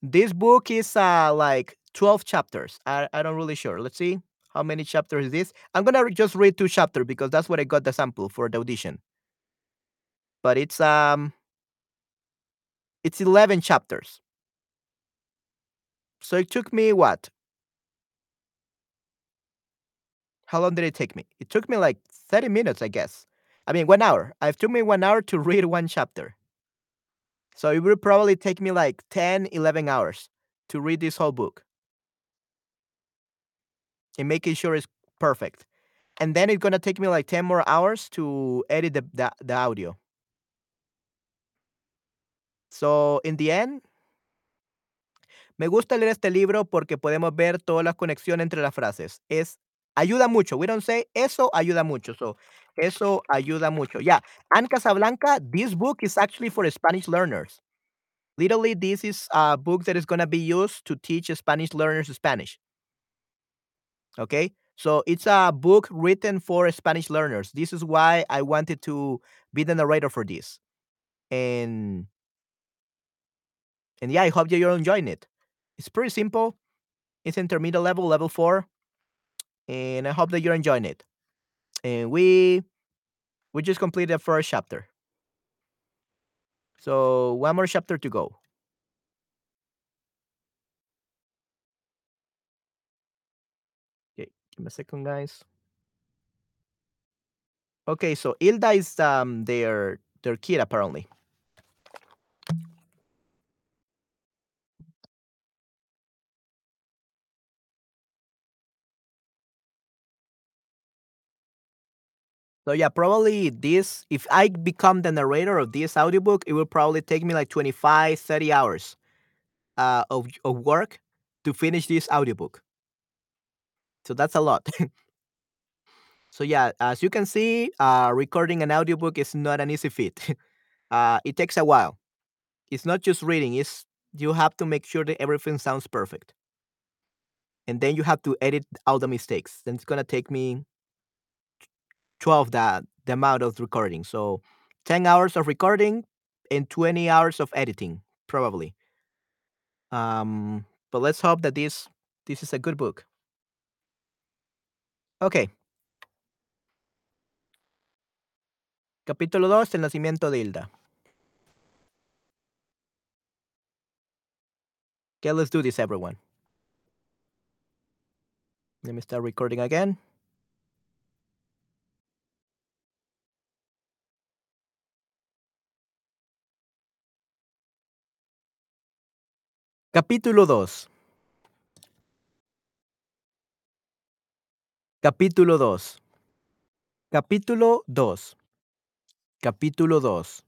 This book is uh, like 12 chapters. I, I don't really sure. Let's see how many chapters is this. I'm gonna re- just read two chapters because that's what I got the sample for the audition. But it's um it's 11 chapters. So it took me what? How long did it take me? It took me like 30 minutes, I guess. I mean, one hour. It took me one hour to read one chapter. So it would probably take me like 10, 11 hours to read this whole book and making sure it's perfect. And then it's going to take me like 10 more hours to edit the, the, the audio. So in the end, me gusta leer este libro porque podemos ver todas las conexiones entre las frases. Es ayuda mucho. We don't say eso ayuda mucho. So eso ayuda mucho. Yeah. And Casablanca, this book is actually for Spanish learners. Literally, this is a book that is going to be used to teach Spanish learners Spanish. Okay. So it's a book written for Spanish learners. This is why I wanted to be the narrator for this. And and yeah, I hope that you're enjoying it. It's pretty simple. It's intermediate level, level four. And I hope that you're enjoying it. And we we just completed the first chapter. So one more chapter to go. Give me a second, guys. Okay, so Ilda is um their their kid apparently. So yeah, probably this if I become the narrator of this audiobook, it will probably take me like 25, 30 hours uh of, of work to finish this audiobook. So that's a lot. so yeah, as you can see, uh recording an audiobook is not an easy feat. uh it takes a while. It's not just reading, it's you have to make sure that everything sounds perfect. And then you have to edit all the mistakes. Then it's gonna take me 12 that the amount of recording. So 10 hours of recording and 20 hours of editing, probably. Um, but let's hope that this this is a good book. Okay. Capítulo 2, El nacimiento de Hilda. Okay, let's do this, everyone. Let me start recording again. Capítulo 2. Capítulo 2. Capítulo 2. Capítulo 2.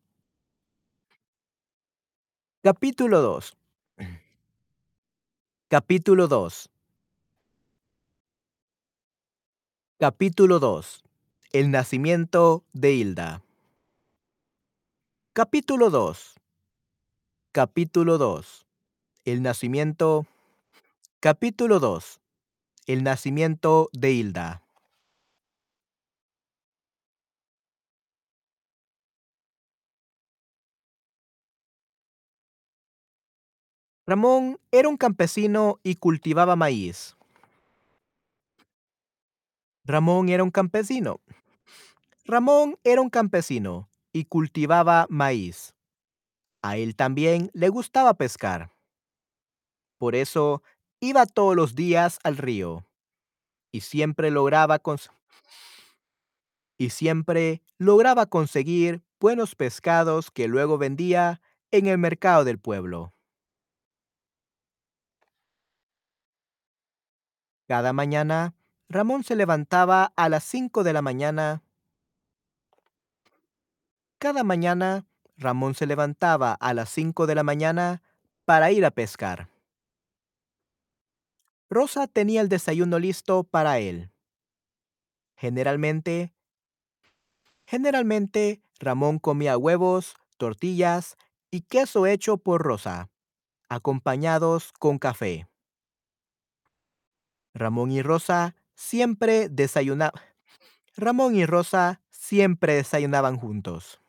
Capítulo 2. Capítulo 2. Capítulo 2. El nacimiento de Hilda. Capítulo 2. Capítulo 2. El nacimiento. Capítulo 2. El nacimiento de Hilda. Ramón era un campesino y cultivaba maíz. Ramón era un campesino. Ramón era un campesino y cultivaba maíz. A él también le gustaba pescar. Por eso iba todos los días al río y siempre lograba cons- y siempre lograba conseguir buenos pescados que luego vendía en el mercado del pueblo. Cada mañana, Ramón se levantaba a las 5 de la mañana. Cada mañana, Ramón se levantaba a las 5 de la mañana para ir a pescar. Rosa tenía el desayuno listo para él. Generalmente, generalmente Ramón comía huevos, tortillas y queso hecho por Rosa, acompañados con café. Ramón y Rosa siempre desayunaban. Ramón y Rosa siempre desayunaban juntos.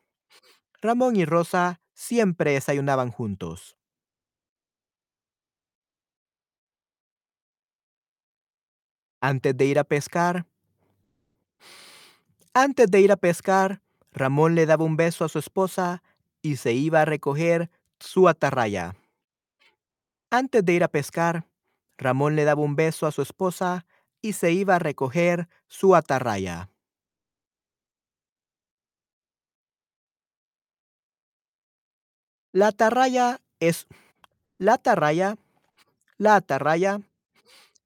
Ramón y Rosa siempre desayunaban juntos. Antes de ir a pescar, antes de ir a pescar, Ramón le daba un beso a su esposa y se iba a recoger su atarraya. Antes de ir a pescar, Ramón le daba un beso a su esposa y se iba a recoger su atarraya. La atarraya es la atarraya, la atarraya,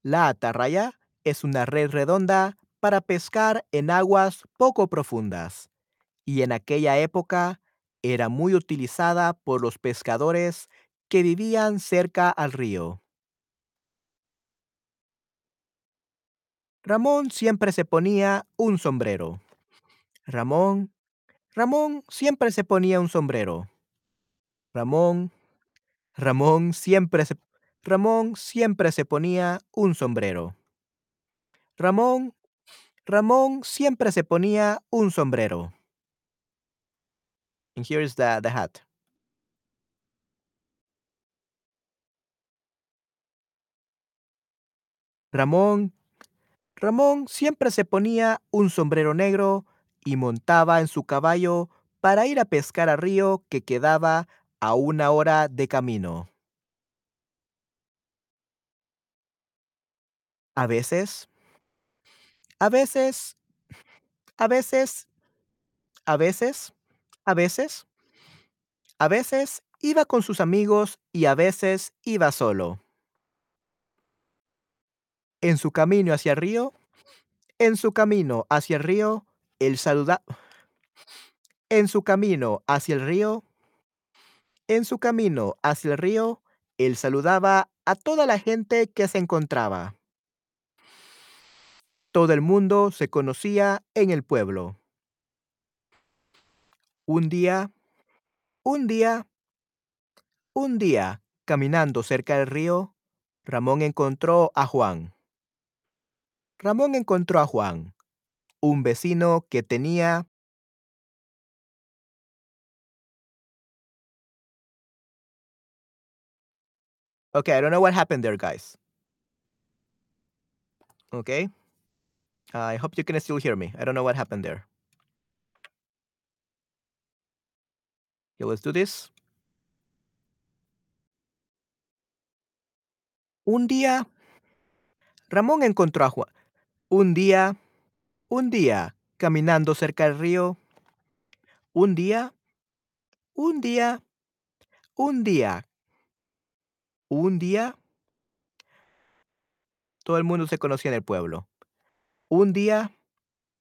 la atarraya es una red redonda para pescar en aguas poco profundas y en aquella época era muy utilizada por los pescadores que vivían cerca al río. Ramón siempre se ponía un sombrero. Ramón, Ramón siempre se ponía un sombrero. Ramón, Ramón siempre se, Ramón siempre se ponía un sombrero. Ramón, Ramón siempre se ponía un sombrero. And here is the, the hat. Ramón, Ramón siempre se ponía un sombrero negro y montaba en su caballo para ir a pescar al río que quedaba a una hora de camino. A veces, a veces, a veces, a veces, a veces, a veces iba con sus amigos y a veces iba solo. En su camino hacia el río, en su camino hacia el río, él saluda. En su camino hacia el río, en su camino hacia el río, él saludaba a toda la gente que se encontraba. Todo el mundo se conocía en el pueblo. Un día, un día, un día, caminando cerca del río, Ramón encontró a Juan. Ramón encontró a Juan, un vecino que tenía Okay, I don't know what happened there, guys. Okay. I hope you can still hear me. I don't know what happened there. Okay, let's do this. Un día, Ramón encontró a Juan. Un día, un día, caminando cerca del río. Un día, un día, un día, un día. Todo el mundo se conocía en el pueblo. Un día,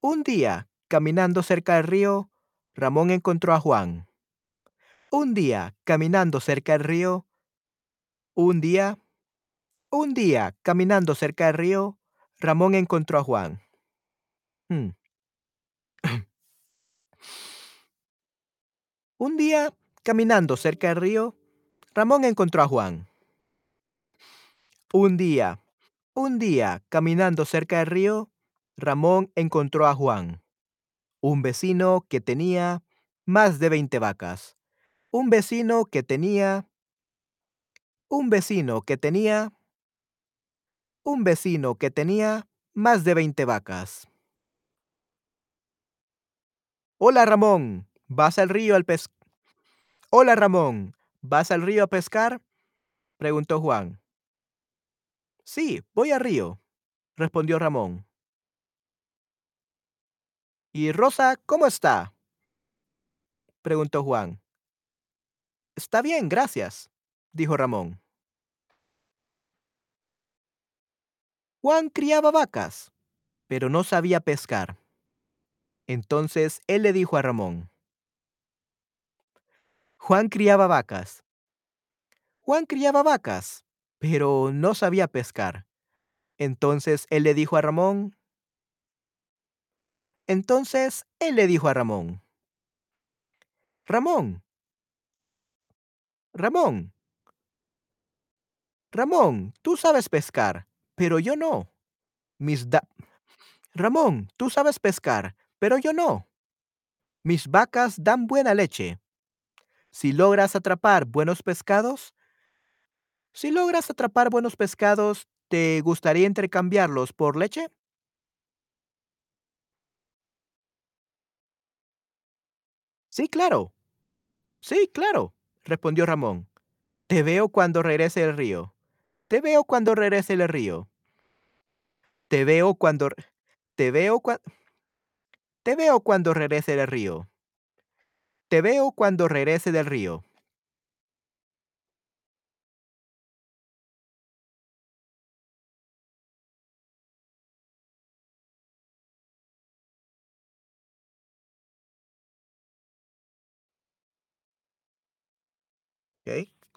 un día, caminando cerca del río, Ramón encontró a Juan. Un día, caminando cerca del río, un día, un día, caminando cerca del río, Ramón encontró a Juan. Hmm. un día, caminando cerca del río, Ramón encontró a Juan. Un día, un día, caminando cerca del río, Ramón encontró a Juan, un vecino que tenía más de 20 vacas. Un vecino que tenía, un vecino que tenía, un vecino que tenía más de 20 vacas. Hola Ramón, ¿vas al río al pes... Hola Ramón, ¿vas al río a pescar? preguntó Juan. Sí, voy al río, respondió Ramón. ¿Y Rosa cómo está? preguntó Juan. Está bien, gracias, dijo Ramón. Juan criaba vacas, pero no sabía pescar. Entonces él le dijo a Ramón. Juan criaba vacas. Juan criaba vacas, pero no sabía pescar. Entonces él le dijo a Ramón. Entonces él le dijo a Ramón. Ramón. Ramón. Ramón, tú sabes pescar, pero yo no. Mis Ramón, tú sabes pescar, pero yo no. Mis vacas dan buena leche. Si logras atrapar buenos pescados, si logras atrapar buenos pescados, ¿te gustaría intercambiarlos por leche? Sí, claro. Sí, claro, respondió Ramón. Te veo cuando regrese el río. Te veo cuando regrese el río. Te veo cuando te veo cuando te veo cuando regrese del río. Te veo cuando regrese del río.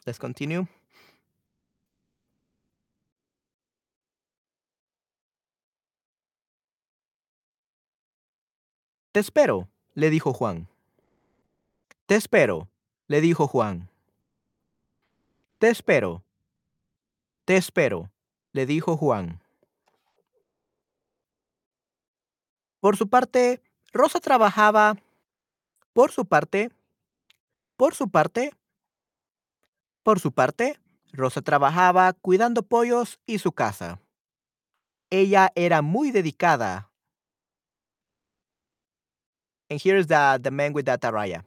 Let's. Te espero, le dijo Juan. Te espero, le dijo Juan. Te espero. Te espero, le dijo Juan. Por su parte, Rosa trabajaba. Por su parte, por su parte, por su parte, Rosa trabajaba cuidando pollos y su casa. Ella era muy dedicada. And here's the, the man with the ataraya.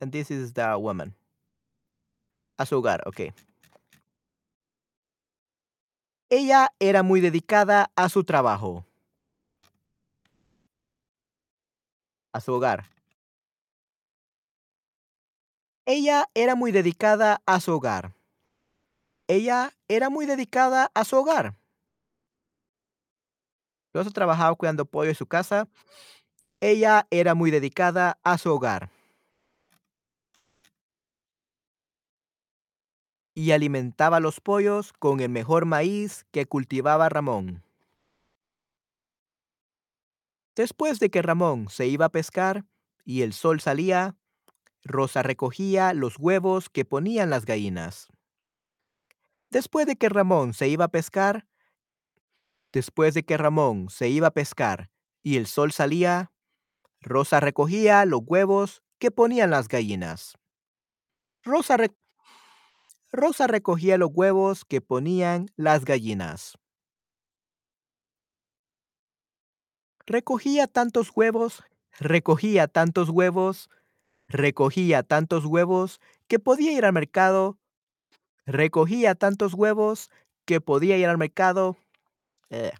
And this is the woman. A su hogar, ok. Ella era muy dedicada a su trabajo. A su hogar. Ella era muy dedicada a su hogar. Ella era muy dedicada a su hogar. Rosa trabajaba cuidando pollo en su casa. Ella era muy dedicada a su hogar. Y alimentaba los pollos con el mejor maíz que cultivaba Ramón. Después de que Ramón se iba a pescar y el sol salía, Rosa recogía los huevos que ponían las gallinas. Después de que Ramón se iba a pescar, después de que Ramón se iba a pescar y el sol salía, Rosa recogía los huevos que ponían las gallinas. Rosa, Rosa recogía los huevos que ponían las gallinas. Recogía tantos huevos, recogía tantos huevos, recogía tantos huevos que podía ir al mercado. Recogía tantos huevos que podía ir al mercado. eh,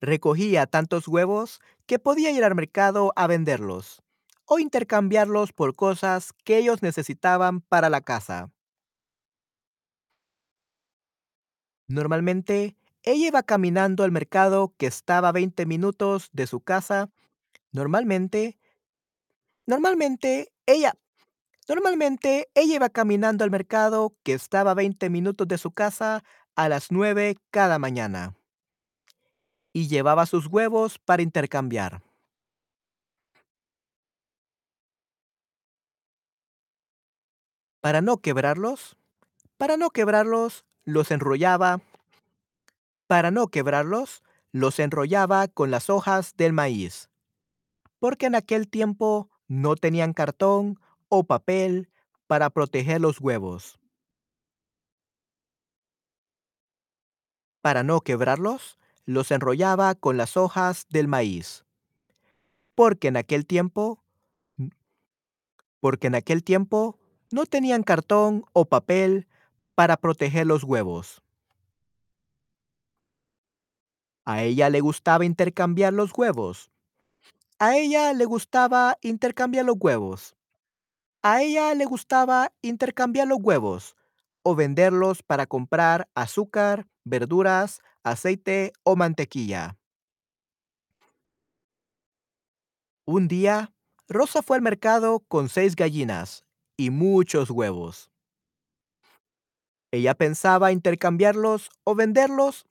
recogía tantos huevos que podía ir al mercado a venderlos o intercambiarlos por cosas que ellos necesitaban para la casa. Normalmente, ella iba caminando al mercado que estaba a 20 minutos de su casa. Normalmente normalmente, ella normalmente, ella iba caminando al mercado que estaba a 20 minutos de su casa a las 9 cada mañana. Y llevaba sus huevos para intercambiar. Para no quebrarlos para no quebrarlos, los enrollaba para no quebrarlos, los enrollaba con las hojas del maíz. Porque en aquel tiempo no tenían cartón o papel para proteger los huevos. Para no quebrarlos, los enrollaba con las hojas del maíz. Porque en aquel tiempo porque en aquel tiempo no tenían cartón o papel para proteger los huevos. A ella le gustaba intercambiar los huevos. A ella le gustaba intercambiar los huevos. A ella le gustaba intercambiar los huevos, o venderlos para comprar azúcar, verduras, aceite o mantequilla. Un día, Rosa fue al mercado con 6 gallinas y muchos huevos. Ella pensaba intercambiarlos o venderlos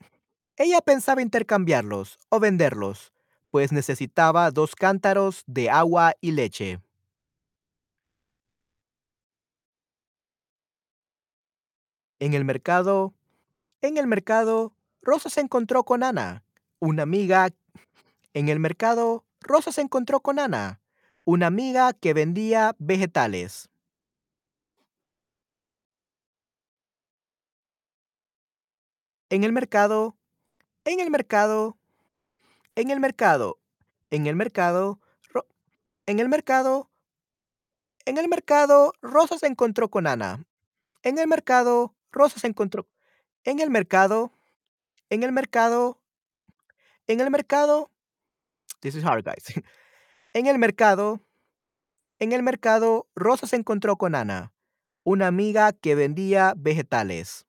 ella pensaba intercambiarlos o venderlos, pues necesitaba 2 cántaros de agua y leche. En el mercado en el mercado, Rosa se encontró con Ana, una amiga en el mercado, Rosa se encontró con Ana, una amiga que vendía vegetales. En el mercado en el mercado en el mercado en el mercado, en el mercado en el mercado, Rosa se encontró con Ana. En el mercado, Rosa se encontró en el mercado en el mercado en el mercado this is hard, guys. En el mercado en el mercado, Rosa se encontró con Ana, una amiga que vendía vegetales.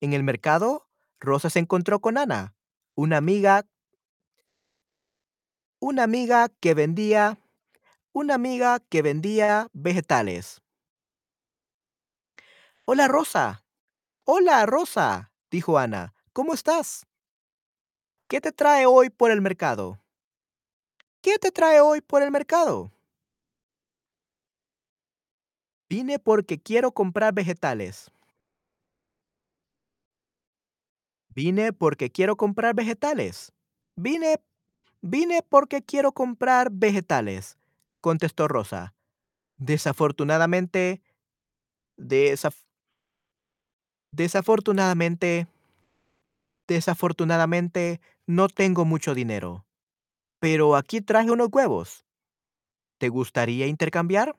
En el mercado, Rosa se encontró con Ana, una amiga una amiga que vendía una amiga que vendía vegetales. Hola, Rosa. Hola, Rosa, dijo Ana, ¿cómo estás? ¿Qué te trae hoy por el mercado? ¿Qué te trae hoy por el mercado? Vine porque quiero comprar vegetales. Vine porque quiero comprar vegetales. Vine vine porque quiero comprar vegetales, contestó Rosa. Desafortunadamente desaf desafortunadamente desafortunadamente, no tengo mucho dinero. Pero aquí traje unos huevos. ¿Te gustaría intercambiar?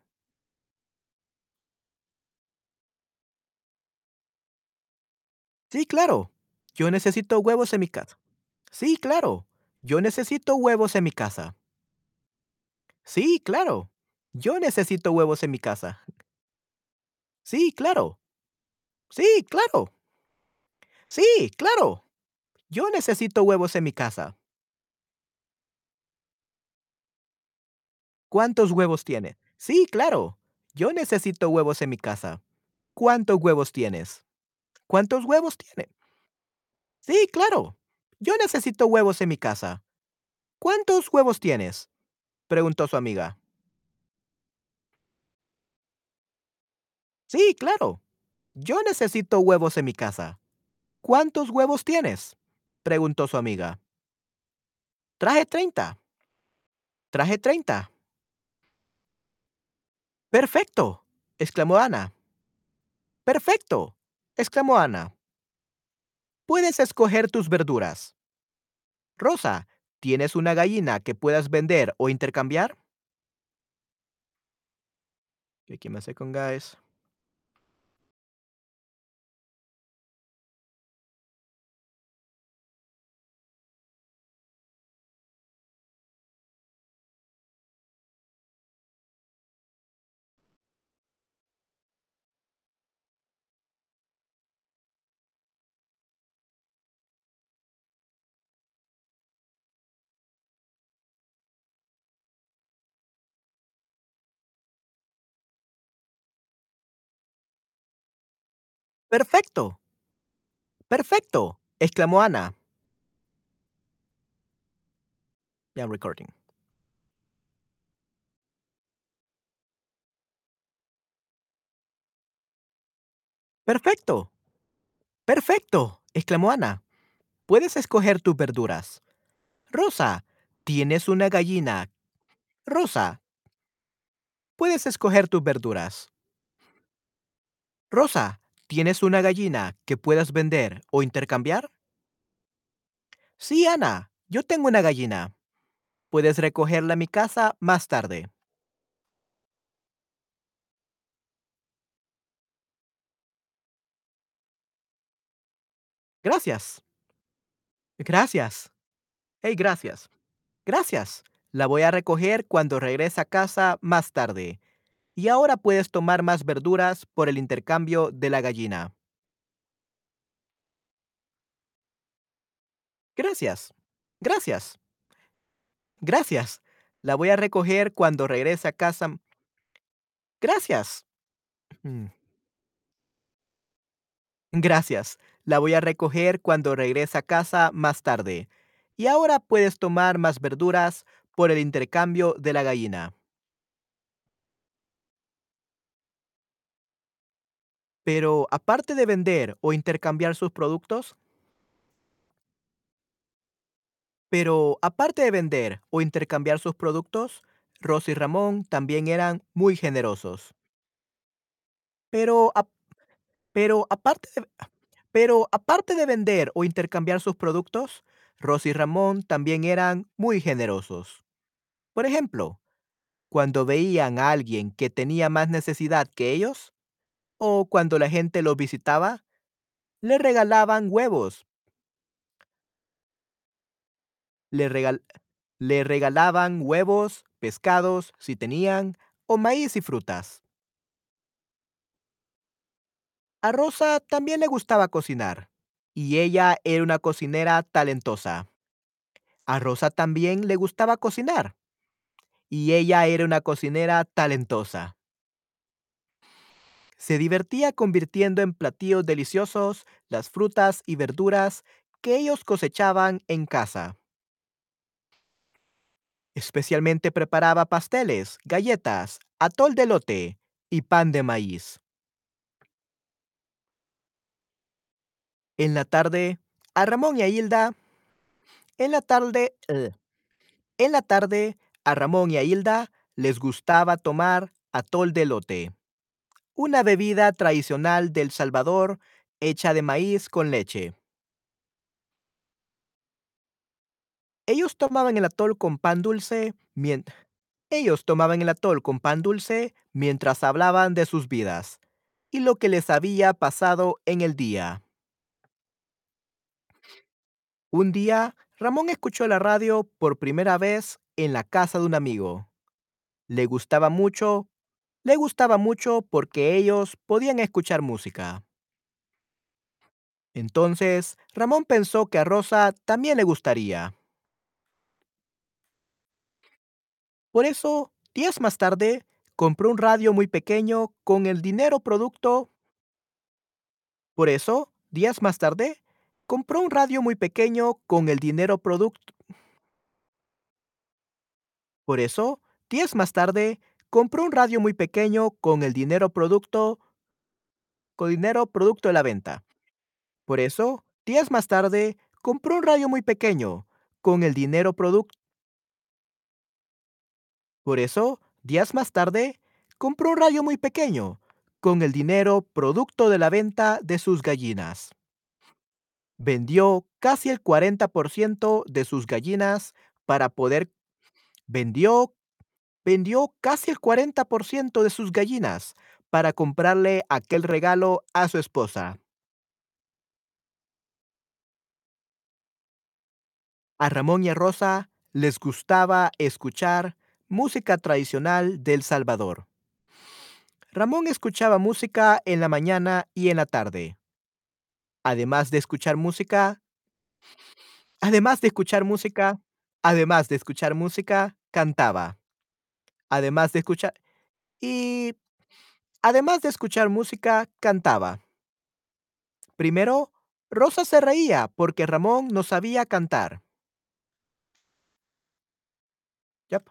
Sí, claro. Yo necesito huevos en mi casa. Sí, claro. Yo necesito huevos en mi casa. Sí, claro. Yo necesito huevos en mi casa. Sí, claro. Sí, claro. Sí, claro. Yo necesito huevos en mi casa. ¿Cuántos huevos tiene? Sí, claro. Yo necesito huevos en mi casa. ¿Cuántos huevos tienes? ¿Cuántos huevos tiene? Sí, claro. Yo necesito huevos en mi casa. ¿Cuántos huevos tienes? preguntó su amiga. Sí, claro. Yo necesito huevos en mi casa. ¿Cuántos huevos tienes? preguntó su amiga. Traje 30. Traje 30. Perfecto, exclamó Ana. Perfecto, exclamó Ana. Puedes escoger tus verduras. Rosa, ¿tienes una gallina que puedas vender o intercambiar? Guys. Perfecto, perfecto, exclamó Ana. Recording. Perfecto, perfecto, exclamó Ana. Puedes escoger tus verduras. Rosa, tienes una gallina. Rosa, puedes escoger tus verduras. Rosa, ¿tienes una gallina que puedas vender o intercambiar? Sí, Ana, yo tengo una gallina. Puedes recogerla a mi casa más tarde. Gracias. Gracias. Hey, gracias. Gracias. La voy a recoger cuando regrese a casa más tarde. Y ahora puedes tomar más verduras por el intercambio de la gallina. Gracias. Gracias. Gracias. La voy a recoger cuando regrese a casa. Gracias. Mm, Gracias. La voy a recoger cuando regrese a casa más tarde. Y ahora puedes tomar más verduras por el intercambio de la gallina. Pero aparte de vender o intercambiar sus productos, pero aparte de vender o intercambiar sus productos, Rosa y Ramón también eran muy generosos. Pero, pero aparte de, vender o intercambiar sus productos, Rosa y Ramón también eran muy generosos. Por ejemplo, cuando veían a alguien que tenía más necesidad que ellos, o cuando la gente los visitaba, le regalaban huevos, le, le regalaban huevos, pescados, si tenían, o maíz y frutas. A Rosa también le gustaba cocinar, y ella era una cocinera talentosa. A Rosa también le gustaba cocinar, y ella era una cocinera talentosa. Se divertía convirtiendo en platillos deliciosos las frutas y verduras que ellos cosechaban en casa. Especialmente preparaba pasteles, galletas, atol de lote y pan de maíz. En la tarde, a Ramón y a Hilda, en la tarde, eh, en la tarde, a Ramón y a Hilda les gustaba tomar atol de lote, una bebida tradicional del Salvador hecha de maíz con leche. Ellos tomaban el atol con pan dulce mien- Ellos tomaban el atol con pan dulce mientras hablaban de sus vidas y lo que les había pasado en el día. Un día, Ramón escuchó la radio por primera vez en la casa de un amigo. Le gustaba mucho, le gustaba mucho porque ellos podían escuchar música. Entonces, Ramón pensó que a Rosa también le gustaría. Por eso, días más tarde, compró un radio muy pequeño con el dinero producto Por eso, días más tarde, compró un radio muy pequeño con el dinero producto. Por eso, días más tarde, compró un radio muy pequeño con el dinero producto, con dinero producto de la venta. Por eso, días más tarde, compró un radio muy pequeño con el dinero producto. Por eso, días más tarde, compró un radio muy pequeño con el dinero producto de la venta de sus gallinas. Vendió casi el 40% de sus gallinas para poder vendió vendió casi el 40% de sus gallinas para comprarle aquel regalo a su esposa. A Ramón y a Rosa les gustaba escuchar música tradicional del Salvador. Ramón escuchaba música en la mañana y en la tarde. Además de escuchar música, además de escuchar música, además de escuchar música, cantaba. Además de escuchar y además de escuchar música, cantaba. Primero, Rosa se reía porque Ramón no sabía cantar. Yep.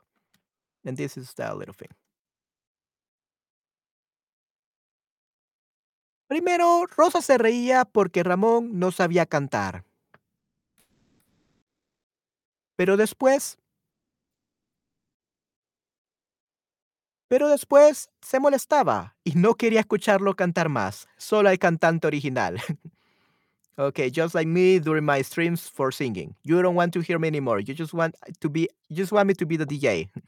And this is the little thing. Primero, Rosa se reía porque Ramón no sabía cantar. Pero después, pero después se molestaba y no quería escucharlo cantar más, solo al cantante original. okay, just like me during my streams for singing. You don't want to hear me anymore. You just want to be you just want me to be the DJ.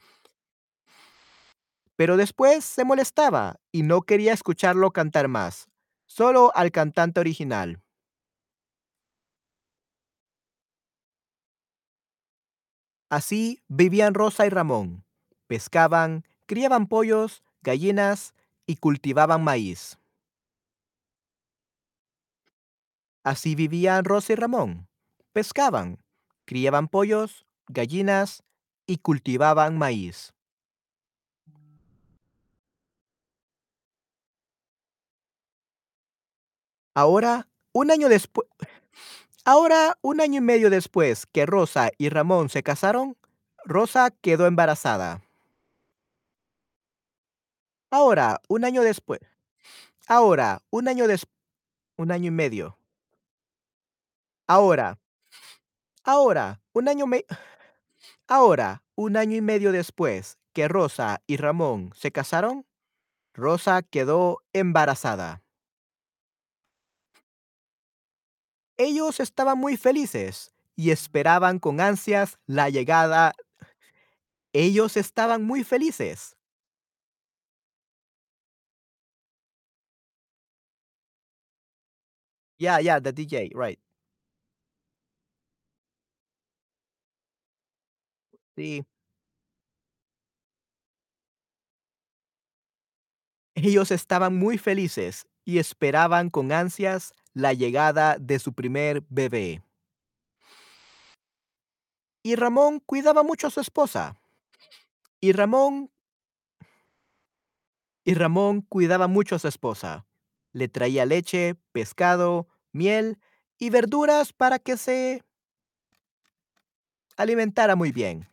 Pero después se molestaba y no quería escucharlo cantar más, solo al cantante original. Así vivían Rosa y Ramón. Pescaban, criaban pollos, gallinas y cultivaban maíz. Así vivían Rosa y Ramón. Pescaban, criaban pollos, gallinas y cultivaban maíz. Ahora, un año después, ahora un año y medio después que Rosa y Ramón se casaron, Rosa quedó embarazada. Ahora, un año después, ahora, un año des, un año y medio. Ahora, ahora, un año me, ahora, un año y medio después que Rosa y Ramón se casaron, Rosa quedó embarazada. Ellos estaban muy felices y esperaban con ansias la llegada. Ellos estaban muy felices. Yeah, yeah, the DJ, right. Sí. Ellos estaban muy felices y esperaban con ansias la llegada de su primer bebé. Y Ramón cuidaba mucho a su esposa. Y Ramón y Ramón cuidaba mucho a su esposa. Le traía leche, pescado, miel y verduras para que se alimentara muy bien.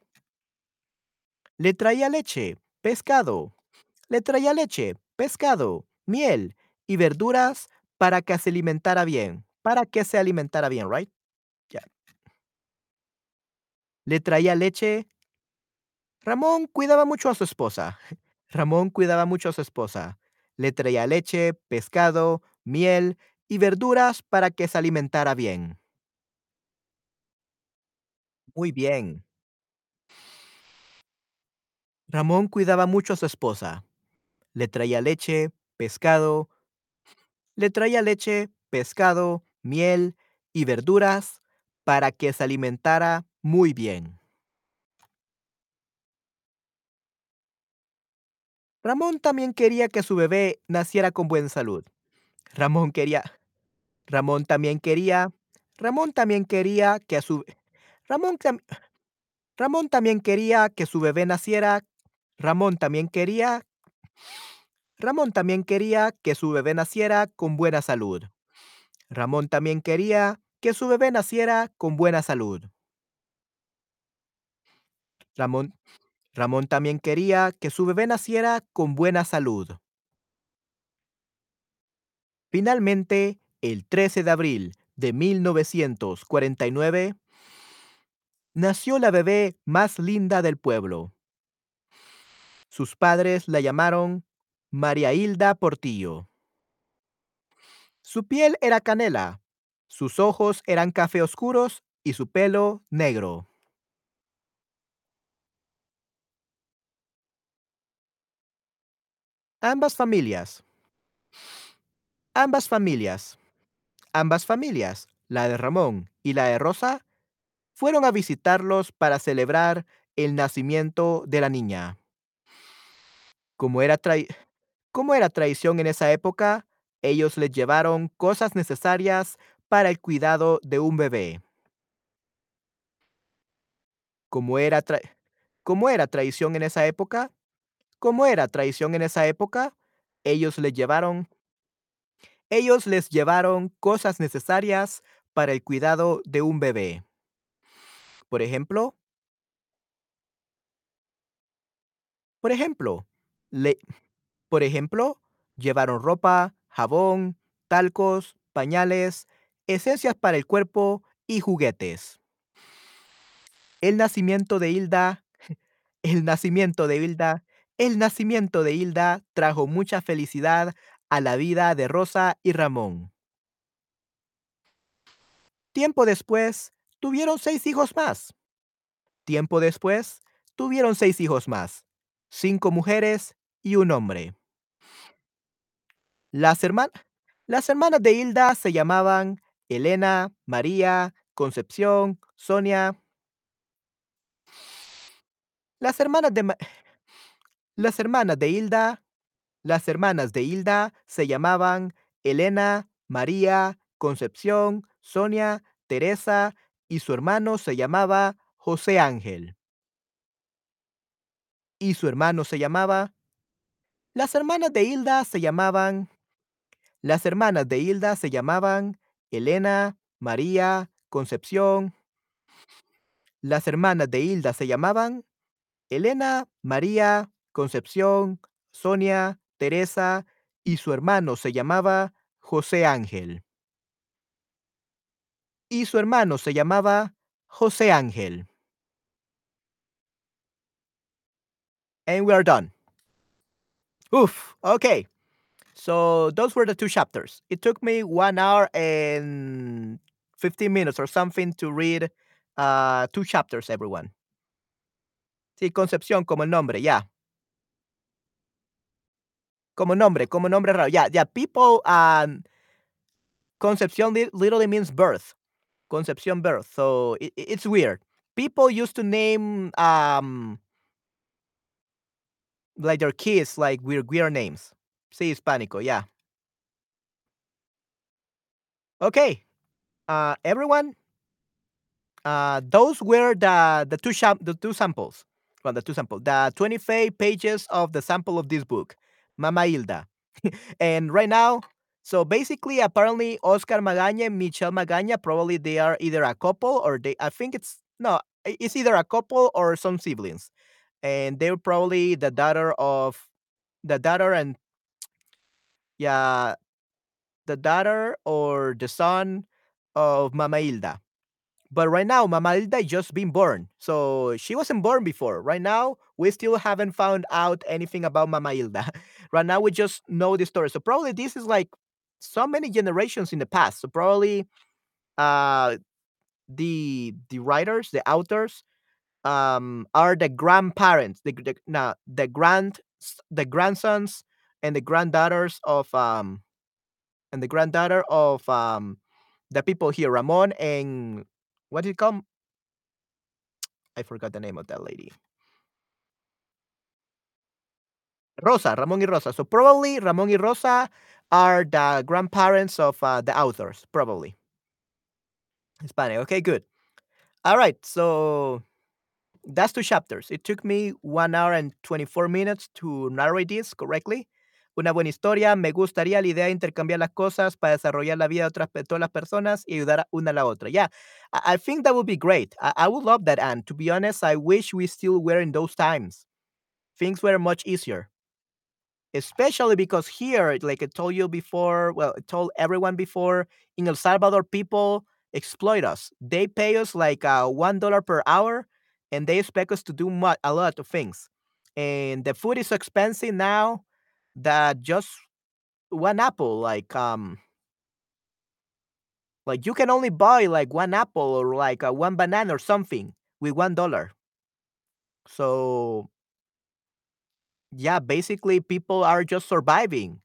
Le traía leche, pescado. Le traía leche, pescado, miel y verduras para que se alimentara bien. Para que se alimentara bien, right? Yeah. Le traía leche. Ramón cuidaba mucho a su esposa. Ramón cuidaba mucho a su esposa. Le traía leche, pescado, miel y verduras para que se alimentara bien. Muy bien. Ramón cuidaba mucho a su esposa. Le traía leche, pescado. Le traía leche, pescado, miel y verduras para que se alimentara muy bien. Ramón también quería que su bebé naciera con buena salud. Ramón quería Ramón también quería Ramón también quería que a su Ramón tam- Ramón también quería que su bebé naciera Ramón también quería Ramón también quería que su bebé naciera con buena salud. Ramón también quería que su bebé naciera con buena salud. Ramón Ramón también quería que su bebé naciera con buena salud. Finalmente, el 13 de abril de 1949, nació la bebé más linda del pueblo. Sus padres la llamaron María Hilda Portillo. Su piel era canela, sus ojos eran café oscuros y su pelo negro. Ambas familias, ambas familias, ambas familias, la de Ramón y la de Rosa, fueron a visitarlos para celebrar el nacimiento de la niña. Como era, trai- como era en esa época, ellos les llevaron cosas necesarias para el cuidado de un bebé. Como era, tra- como era en esa época, como era tradición en esa época, ellos les llevaron Ellos les llevaron cosas necesarias para el cuidado de un bebé. Por ejemplo por ejemplo, le por ejemplo, llevaron ropa, jabón, talcos, pañales, esencias para el cuerpo y juguetes. El nacimiento de Hilda el nacimiento de Hilda el nacimiento de Hilda trajo mucha felicidad a la vida de Rosa y Ramón. Tiempo después, tuvieron 6 hijos más. Tiempo después, tuvieron 6 hijos más, 5 mujeres y un hombre. Las herma las hermanas de Hilda se llamaban Elena, María, Concepción, Sonia Las hermanas de las hermanas de Hilda las hermanas de Hilda se llamaban Elena, María, Concepción, Sonia, Teresa y su hermano se llamaba José Ángel. Y su hermano se llamaba las hermanas de Hilda se llamaban las hermanas de Hilda se llamaban Elena, María, Concepción las hermanas de Hilda se llamaban Elena, María, Concepción, Sonia, Teresa y su hermano se llamaba José Ángel. Y su hermano se llamaba José Ángel. And we are done. Oof, okay. So those were the 2 chapters. It took me 1 hour and 15 minutes or something to read, uh, 2 chapters, everyone. Sí, Concepción como el nombre, yeah. Como nombre, como nombre raro. Yeah, yeah, people, um Concepción literally means birth. Concepción, birth. So it it's weird. People used to name, um like their kids, like, with weird names. Sí, hispánico, yeah. Okay. Uh, everyone uh, those were the the 2 chap the 2 samples. Well, the 2 sample the 25 pages of the sample of this book, Mama Hilda. And right now so basically, apparently, Oscar Magaña and Michelle Magaña, probably they are either a couple or they I think it's no, it's either a couple or some siblings. And they're probably the daughter of the daughter and yeah, the daughter or the son of Mama Hilda. But right now, Mama Hilda just been born, so she wasn't born before. Right now, we still haven't found out anything about Mama Hilda. Right now, we just know the story. So probably this is, like, so many generations in the past. So probably, uh, the the writers, the authors, um, are the grandparents, the the the grand the grandsons and the granddaughters of, um and the granddaughter of, um, the people here, Ramon and what did call I forgot the name of that lady. Rosa, Ramón y Rosa. So probably Ramón y Rosa are the grandparents of, uh, the authors, probably. Hispanic. Okay, good. Alright, so that's 2 chapters. It took me 1 hour and 24 minutes to narrate this correctly. Una buena historia. Me gustaría la idea de intercambiar las cosas para desarrollar la vida de otras de todas las personas y ayudar una a la otra. Yeah, I I think that would be great. I I would love that, and to be honest, I wish we still were in those times. Things were much easier. Especially because here, like I told you before, well, I told everyone before, in El Salvador, people exploit us. They pay us like, uh, $1 per hour, and they expect us to do a lot of things. And the food is expensive now that just 1 apple, like, um like, you can only buy, like, 1 apple or, like, uh, 1 banana or something with $1. So yeah, basically, people are just surviving,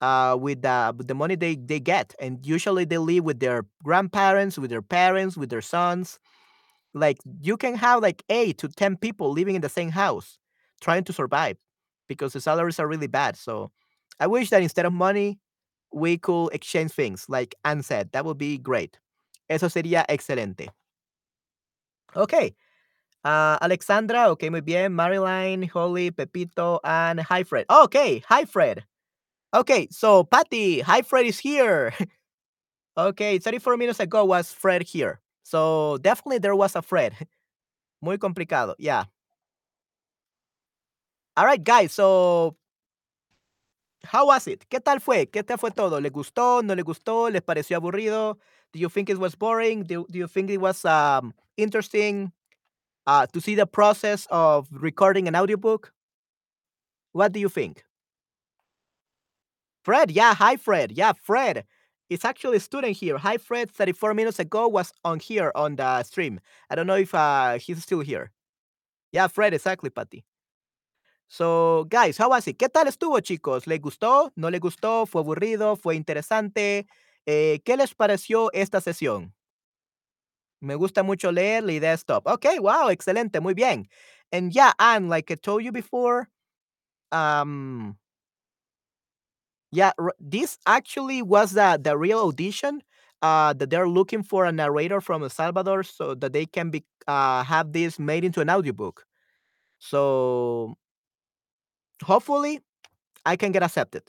uh, with the with the money they they get, and usually they live with their grandparents, with their parents, with their sons. Like, you can have, like, 8 to 10 people living in the same house trying to survive because the salaries are really bad. So I wish that instead of money, we could exchange things, like Anne said, that would be great. Eso sería excelente. Okay. Ah, Alexandra, okay, muy bien. Marilyn, Holly, Pepito, and hi, Fred. Okay, hi, Fred. Okay, so Patty, hi, Fred is here. okay, 34 minutes ago was Fred here. So definitely there was a Fred. Muy complicado, yeah. All right, guys, so how was it? ¿Qué tal fue? ¿Qué tal fue todo? ¿Le gustó? ¿No le gustó? ¿Les pareció aburrido? Do you think it was boring? Do, do you think it was um, interesting uh, to see the process of recording an audiobook? What do you think? Fred, yeah, hi Fred. Yeah, Fred. It's actually a student here. Hi Fred, 34 minutes ago was on here on the stream. I don't know if uh, he's still here. Yeah, Fred, exactly, Patty. So, guys, how was it? ¿Qué tal estuvo, chicos? ¿Les gustó? ¿No les gustó? ¿Fue aburrido? ¿Fue interesante? Eh, ¿Qué les pareció esta sesión? Me gusta mucho leer, la idea es top. Okay, wow, excelente, muy bien. And yeah, and like I told you before, um, Yeah, this actually was the the real audition. Uh, that they're looking for a narrator from El Salvador so that they can be uh, have this made into an audiobook. So hopefully I can get accepted.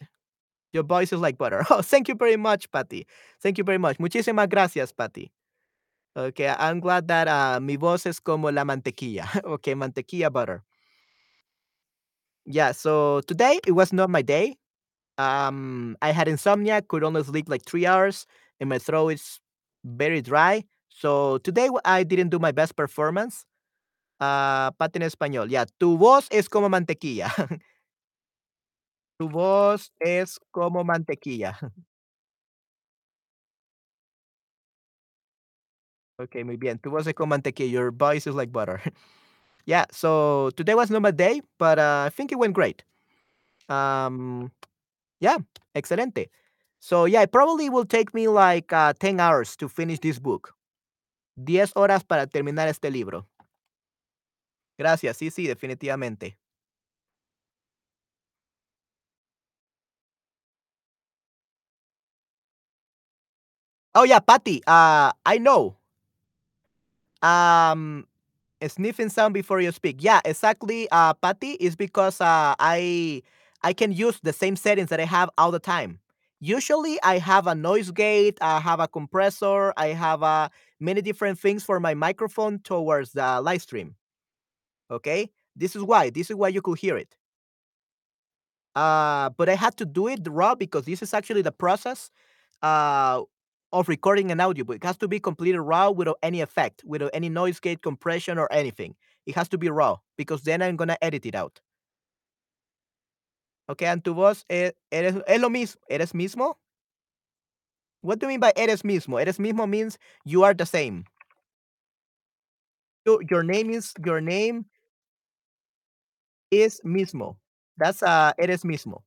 Your voice is like butter. Oh, thank you very much, Patty. Thank you very much. Muchísimas gracias, Patty. Okay, I'm glad that uh, mi voz es como la mantequilla. okay, mantequilla butter. Yeah, so today it was not my day. Um, I had insomnia, could only sleep like three hours, and my throat is very dry. So today I didn't do my best performance. Uh, pate en español. Yeah, tu voz es como mantequilla. tu voz es como mantequilla. okay, muy bien. Tu voz es como mantequilla. Your voice is like butter. yeah. So today was not my day, but uh, I think it went great. Um, yeah, excelente. So yeah, it probably will take me like uh, 10 hours to finish this book. 10 horas para terminar este libro. Gracias, sí, sí, definitivamente. Oh, yeah, Patty, uh, I know. Um, a sniffing sound before you speak. Yeah, exactly, uh, Patty, is because uh, I I can use the same settings that I have all the time. Usually, I have a noise gate, I have a compressor, I have uh, many different things for my microphone towards the live stream. Okay, this is why. This is why you could hear it. Uh, but I had to do it raw because this is actually the process uh, of recording an audiobook. It has to be completely raw without any effect, without any noise gate compression or anything. It has to be raw because then I'm gonna edit it out. Okay, and tu voz es, eres, es lo mismo. ¿Eres mismo? What do you mean by eres mismo? Eres mismo means you are the same. So your name is your name is mismo. That's uh eres mismo.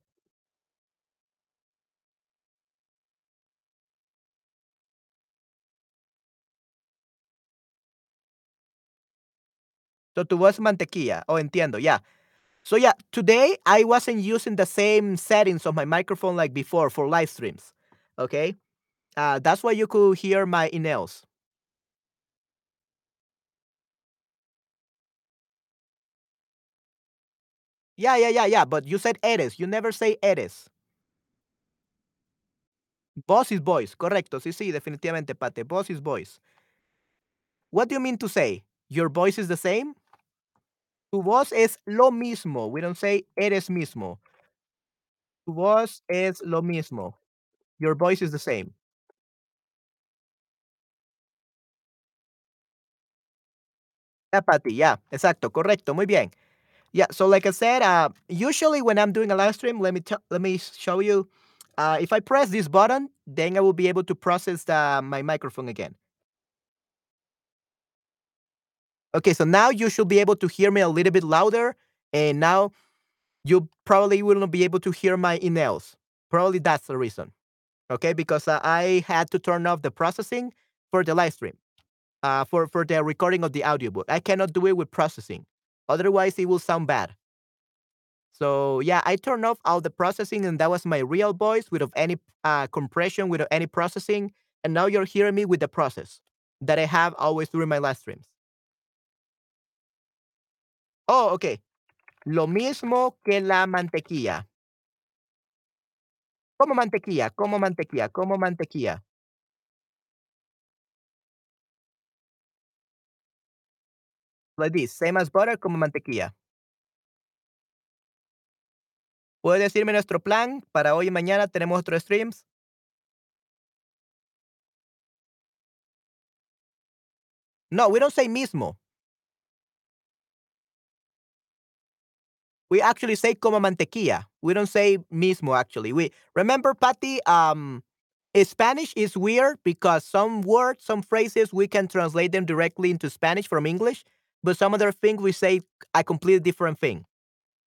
So tu voz mantequilla. Oh, entiendo. Yeah. So yeah, today I wasn't using the same settings of my microphone like before for live streams. Okay, uh, that's why you could hear my emails. Yeah, yeah, yeah, yeah. But you said eres. You never say eres. Boss is voice. Correcto. Sí, sí, definitivamente, Pate. Boss is voice. What do you mean to say? Your voice is the same? Tu voz es lo mismo. We don't say eres mismo. Tu voz es lo mismo. Your voice is the same. Yeah, Pati. Yeah, exacto. Correcto. Muy bien. Yeah, so like I said, uh, usually when I'm doing a live stream, let me tell let me show you. Uh, if I press this button, then I will be able to process the, my microphone again. Okay, so now you should be able to hear me a little bit louder, and now you probably will not be able to hear my emails. Probably that's the reason. Okay, because uh, I had to turn off the processing for the live stream, uh, for for the recording of the audiobook. I cannot do it with processing, otherwise it will sound bad. So yeah, I turned off all the processing, and that was my real voice without any uh, compression, without any processing. And now you're hearing me with the process that I have always during my live streams. Oh, okay. Lo mismo que la mantequilla. Como mantequilla, como mantequilla, como mantequilla. Like this, same as butter, como mantequilla. ¿Puedes decirme nuestro plan para hoy y mañana? ¿Tenemos otros streams? No, we don't say mismo. We actually say como mantequilla. We don't say mismo actually. We remember Patty um Spanish is weird because some words, some phrases we can translate them directly into Spanish from English, but some other things we say a completely different thing.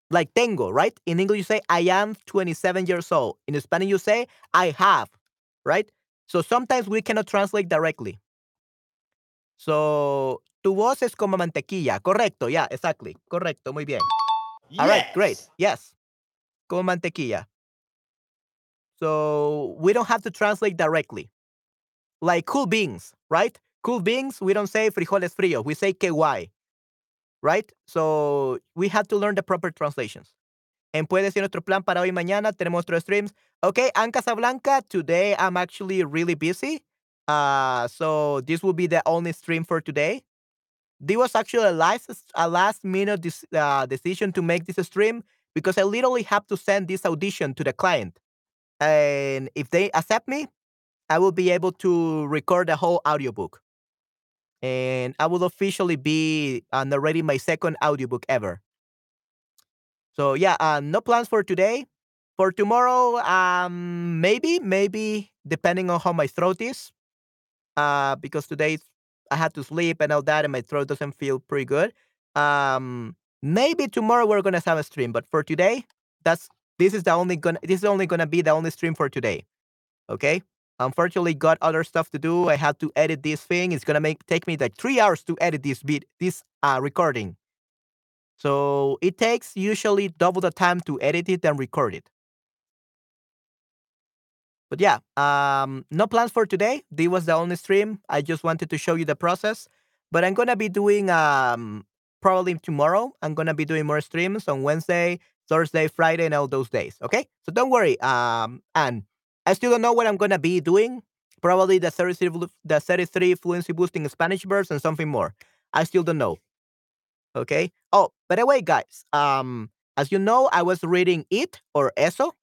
Like tengo, right? In English you say I am 27 years old. In Spanish you say I have, right? So sometimes we cannot translate directly. So, tu voz es como mantequilla. Correcto, yeah, exactly. Correcto, muy bien. All right, great. Yes. Como mantequilla. So we don't have to translate directly. Like cool beans, right? Cool beans, we don't say frijoles frío, We say KY. Right? So we have to learn the proper translations. And puede ser nuestro plan para hoy mañana. Tenemos otros streams. Okay, Anne Casablanca, today I'm actually really busy. Uh, so this will be the only stream for today. This was actually a last, a last minute dis, uh, decision to make this stream because I literally have to send this audition to the client. And if they accept me, I will be able to record the whole audiobook. And I will officially be uh, narrating my second audiobook ever. So yeah, uh, no plans for today. For tomorrow, um, maybe, maybe depending on how my throat is. Uh, because today I had to sleep and all that, and my throat doesn't feel pretty good. Um, maybe tomorrow we're gonna have a stream, but for today, that's this is the only gonna this is only gonna be the only stream for today. Okay. Unfortunately, got other stuff to do. I had to edit this thing. It's gonna make take me like three hours to edit this beat this uh recording. So it takes usually double the time to edit it and record it. But yeah, um, no plans for today. This was the only stream. I just wanted to show you the process. But I'm gonna be doing um probably tomorrow. I'm gonna be doing more streams on Wednesday, Thursday, Friday, and all those days. Okay, so don't worry. Um, and I still don't know what I'm gonna be doing. Probably the 33, the 33 fluency boosting Spanish verse and something more. I still don't know. Okay. Oh, by the way, guys, um, as you know, I was reading It or Eso.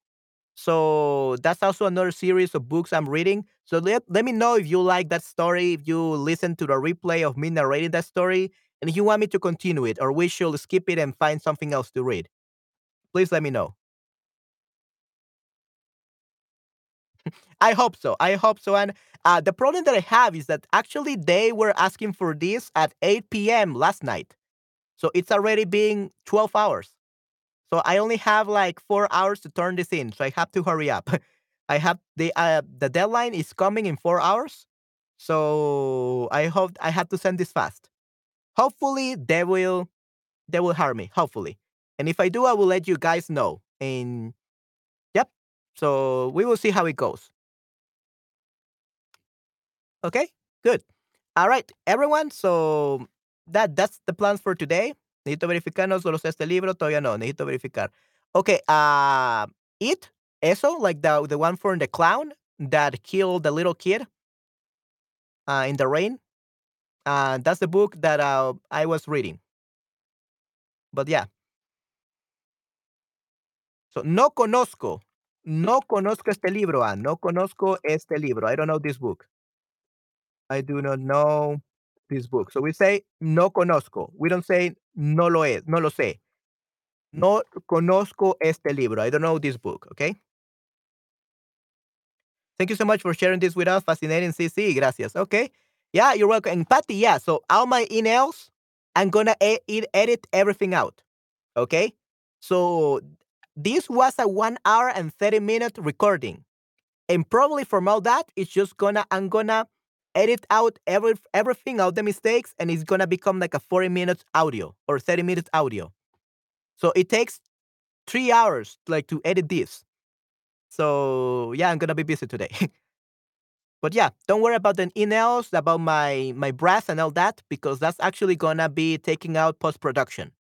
So that's also another series of books I'm reading. So let, let me know if you like that story, if you listen to the replay of me narrating that story, and if you want me to continue it, or we should skip it and find something else to read. Please let me know. I hope so. I hope so. And uh, the problem that I have is that actually they were asking for this at 8 p.m. last night. So it's already being 12 hours. So I only have like four hours to turn this in. So I have to hurry up. I have the uh, the deadline is coming in four hours. So I hope I have to send this fast. Hopefully they will they will hire me. Hopefully. And if I do, I will let you guys know. And yep. So we will see how it goes. Okay, good. All right, everyone. So that that's the plans for today. Necesito verificar, no solo sé este libro, todavía no, necesito verificar. Okay, uh, It, eso, like the, the one from the clown that killed the little kid uh, in the rain. Uh, that's the book that uh, I was reading. But yeah. So, no conozco, no conozco este libro, no conozco este libro. I don't know this book. I do not know this book. So we say no conozco. We don't say no lo es, no lo sé. No conozco este libro. I don't know this book, okay? Thank you so much for sharing this with us. Fascinating, CC. Gracias. Okay. Yeah, you're welcome. And Patty, yeah. So all my emails, I'm gonna e- edit everything out. Okay. So this was a one hour and 30 minute recording. And probably from all that, it's just gonna, I'm gonna edit out every everything, all the mistakes, and it's gonna become like a 40 minutes audio or 30 minutes audio. So it takes three hours like to edit this. So yeah, I'm gonna be busy today. but yeah, don't worry about the emails about my my breath and all that because that's actually gonna be taking out post production.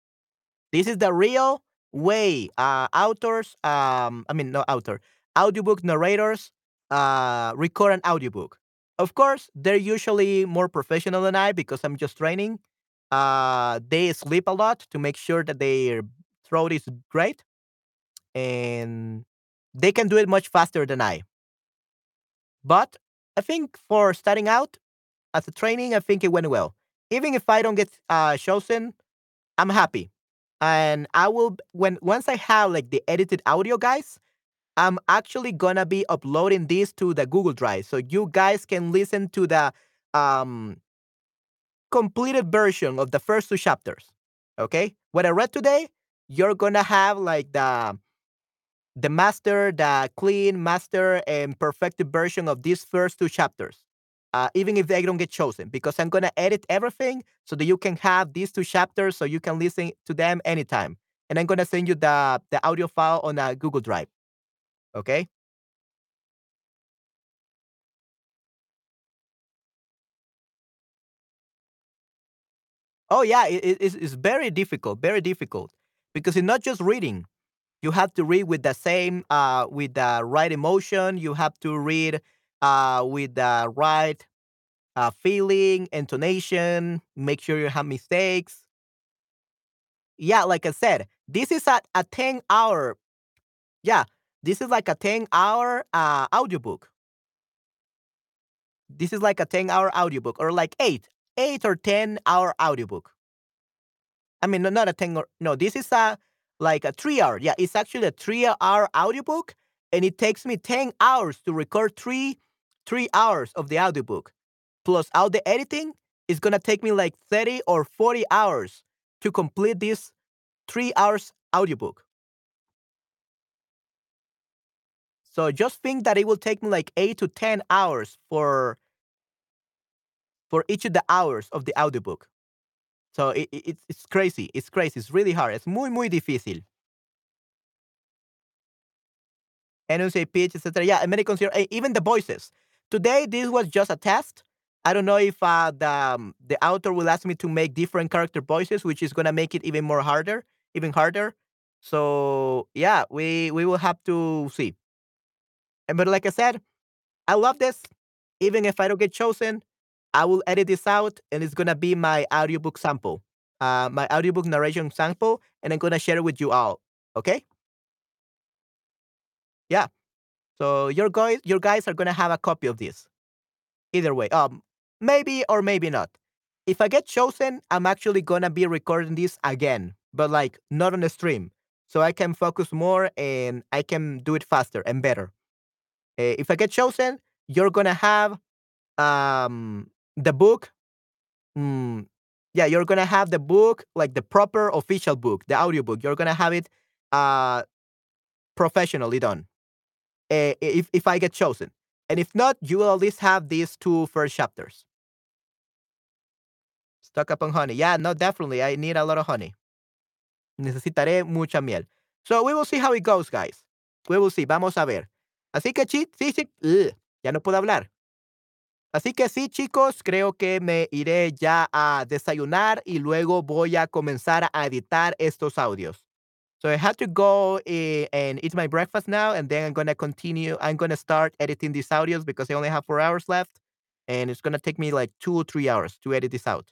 This is the real way. Uh, authors, um, I mean, no author. audiobook narrators uh, record an audiobook. Of course, they're usually more professional than I because I'm just training. Uh, they sleep a lot to make sure that their throat is great, and they can do it much faster than I. But I think for starting out as a training, I think it went well. Even if I don't get uh, chosen, I'm happy. And I will when once I have like the edited audio, guys, I'm actually gonna be uploading this to the Google Drive, so you guys can listen to the um completed version of the first two chapters. Okay, what I read today, you're gonna have like the the master, the clean master and perfected version of these first two chapters. Uh, even if they don't get chosen, because I'm gonna edit everything so that you can have these two chapters so you can listen to them anytime. And I'm gonna send you the the audio file on a Google Drive. Okay. Oh yeah, it, it- it's, it's very difficult, very difficult because it's not just reading. You have to read with the same, uh, with the right emotion. You have to read, uh, with the right uh, feeling, intonation. Make sure you have mistakes. Yeah, like I said, this is a, a ten hour. Yeah, this is like a ten hour uh, audiobook. This is like a ten hour audiobook, or like eight, eight or ten hour audiobook. I mean, no, not a 10 or no, this is a like a 3 hour. Yeah, it's actually a 3 hour audiobook and it takes me 10 hours to record 3 3 hours of the audiobook. Plus all the editing is going to take me like 30 or 40 hours to complete this 3 hours audiobook. So just think that it will take me like 8 to 10 hours for for each of the hours of the audiobook. So it, it, it's it's crazy. It's crazy. It's really hard. It's muy, muy difícil. Enunciate, pitch, etc. Yeah, and many consider eh, even the voices. Today, this was just a test. I don't know if uh, the um, the author will ask me to make different character voices, which is gonna make it even more harder, even harder. So yeah, we we will have to see. And but like I said, I love this. Even if I don't get chosen, I will edit this out and it's gonna be my audiobook sample. Uh, my audiobook narration sample, and I'm gonna share it with you all. Okay? Yeah. So your guys your guys are gonna have a copy of this. Either way. Um maybe or maybe not. If I get chosen, I'm actually gonna be recording this again, but like not on the stream. So I can focus more and I can do it faster and better. Uh, if I get chosen, you're gonna have um the book mm, yeah you're gonna have the book like the proper official book the audiobook you're gonna have it uh professionally done. Uh, if, if i get chosen. And if not you will at least have these two first chapters. Stock up on honey. Yeah no definitely. I need a lot of honey. Necesitaré mucha miel. So we will see how it goes guys. We will see. Vamos a ver así que sí sí sí ya no puedo hablar Así que sí, chicos, creo que me iré ya a desayunar y luego voy a comenzar a editar estos audios. So I have to go and eat my breakfast now, and then I'm gonna continue. I'm gonna start editing these audios because I only have four hours left, and it's gonna take me like two or three hours to edit this out.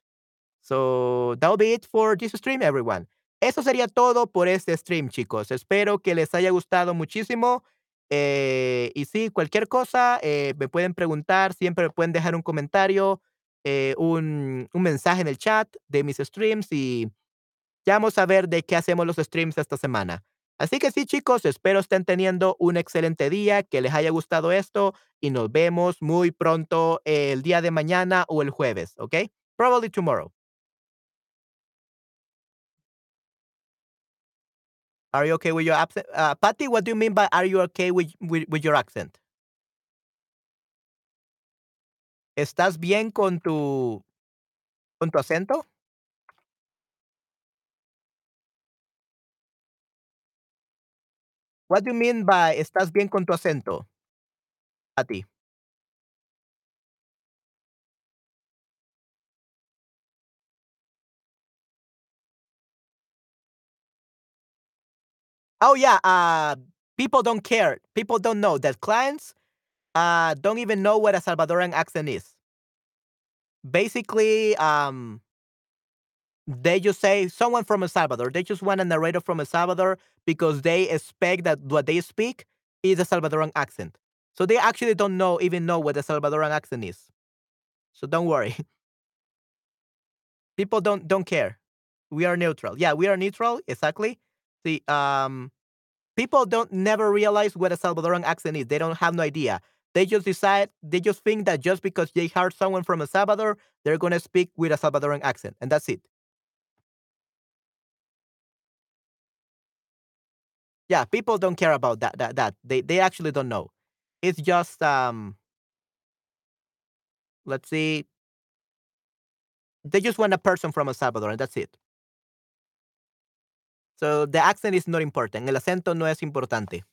So that'll be it for this stream, everyone. Eso sería todo por este stream, chicos. Espero que les haya gustado muchísimo. Eh, y sí, cualquier cosa, eh, me pueden preguntar, siempre me pueden dejar un comentario, eh, un, un mensaje en el chat de mis streams y ya vamos a ver de qué hacemos los streams esta semana. Así que sí, chicos, espero estén teniendo un excelente día, que les haya gustado esto y nos vemos muy pronto el día de mañana o el jueves, ¿ok? Probably tomorrow. Are you okay with your accent? Uh, Patty, what do you mean by are you okay with, with, with your accent? ¿Estás bien con tu, con tu acento? What do you mean by estás bien con tu acento, Patty? Oh, yeah. Uh, people don't care. People don't know that clients uh, don't even know what a Salvadoran accent is. Basically, um, they just say someone from El Salvador. They just want a narrator from El Salvador because they expect that what they speak is a Salvadoran accent. So they actually don't know even know what a Salvadoran accent is. So don't worry. People don't don't care. We are neutral. Yeah, we are neutral. Exactly. See, um, people don't never realize what a Salvadoran accent is. They don't have no idea. They just decide. They just think that just because they heard someone from El Salvador, they're gonna speak with a Salvadoran accent, and that's it. Yeah, people don't care about that. That that they they actually don't know. It's just um. Let's see. They just want a person from El Salvador, and that's it. So the accent is not important. El acento no es importante.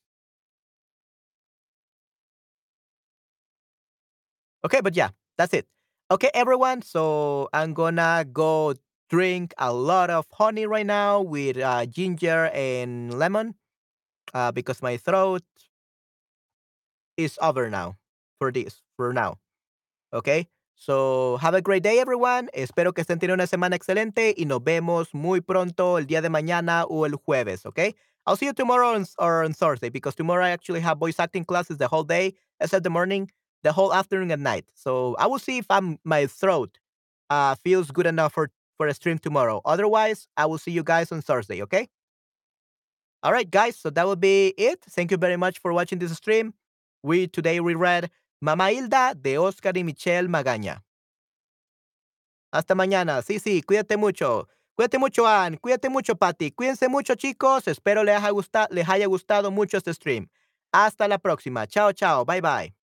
Okay, but yeah, that's it. Okay, everyone. So I'm gonna go drink a lot of honey right now with uh, ginger and lemon uh, because my throat is over now for this, for now. Okay. So, have a great day, everyone. Espero que estén teniendo una semana excelente y nos vemos muy pronto el día de mañana o el jueves, okay? I'll see you tomorrow on, or on Thursday because tomorrow I actually have voice acting classes the whole day, except the morning, the whole afternoon and night. So, I will see if I'm my throat uh, feels good enough for for a stream tomorrow. Otherwise, I will see you guys on Thursday, okay? All right, guys. So that will be it. Thank you very much for watching this stream. We today we read Mamá Hilda de Oscar y Michelle Magaña. Hasta mañana. Sí, sí, cuídate mucho. Cuídate mucho, Ann. Cuídate mucho, Patty. Cuídense mucho, chicos. Espero les haya, gustado, les haya gustado mucho este stream. Hasta la próxima. Chao, chao. Bye, bye.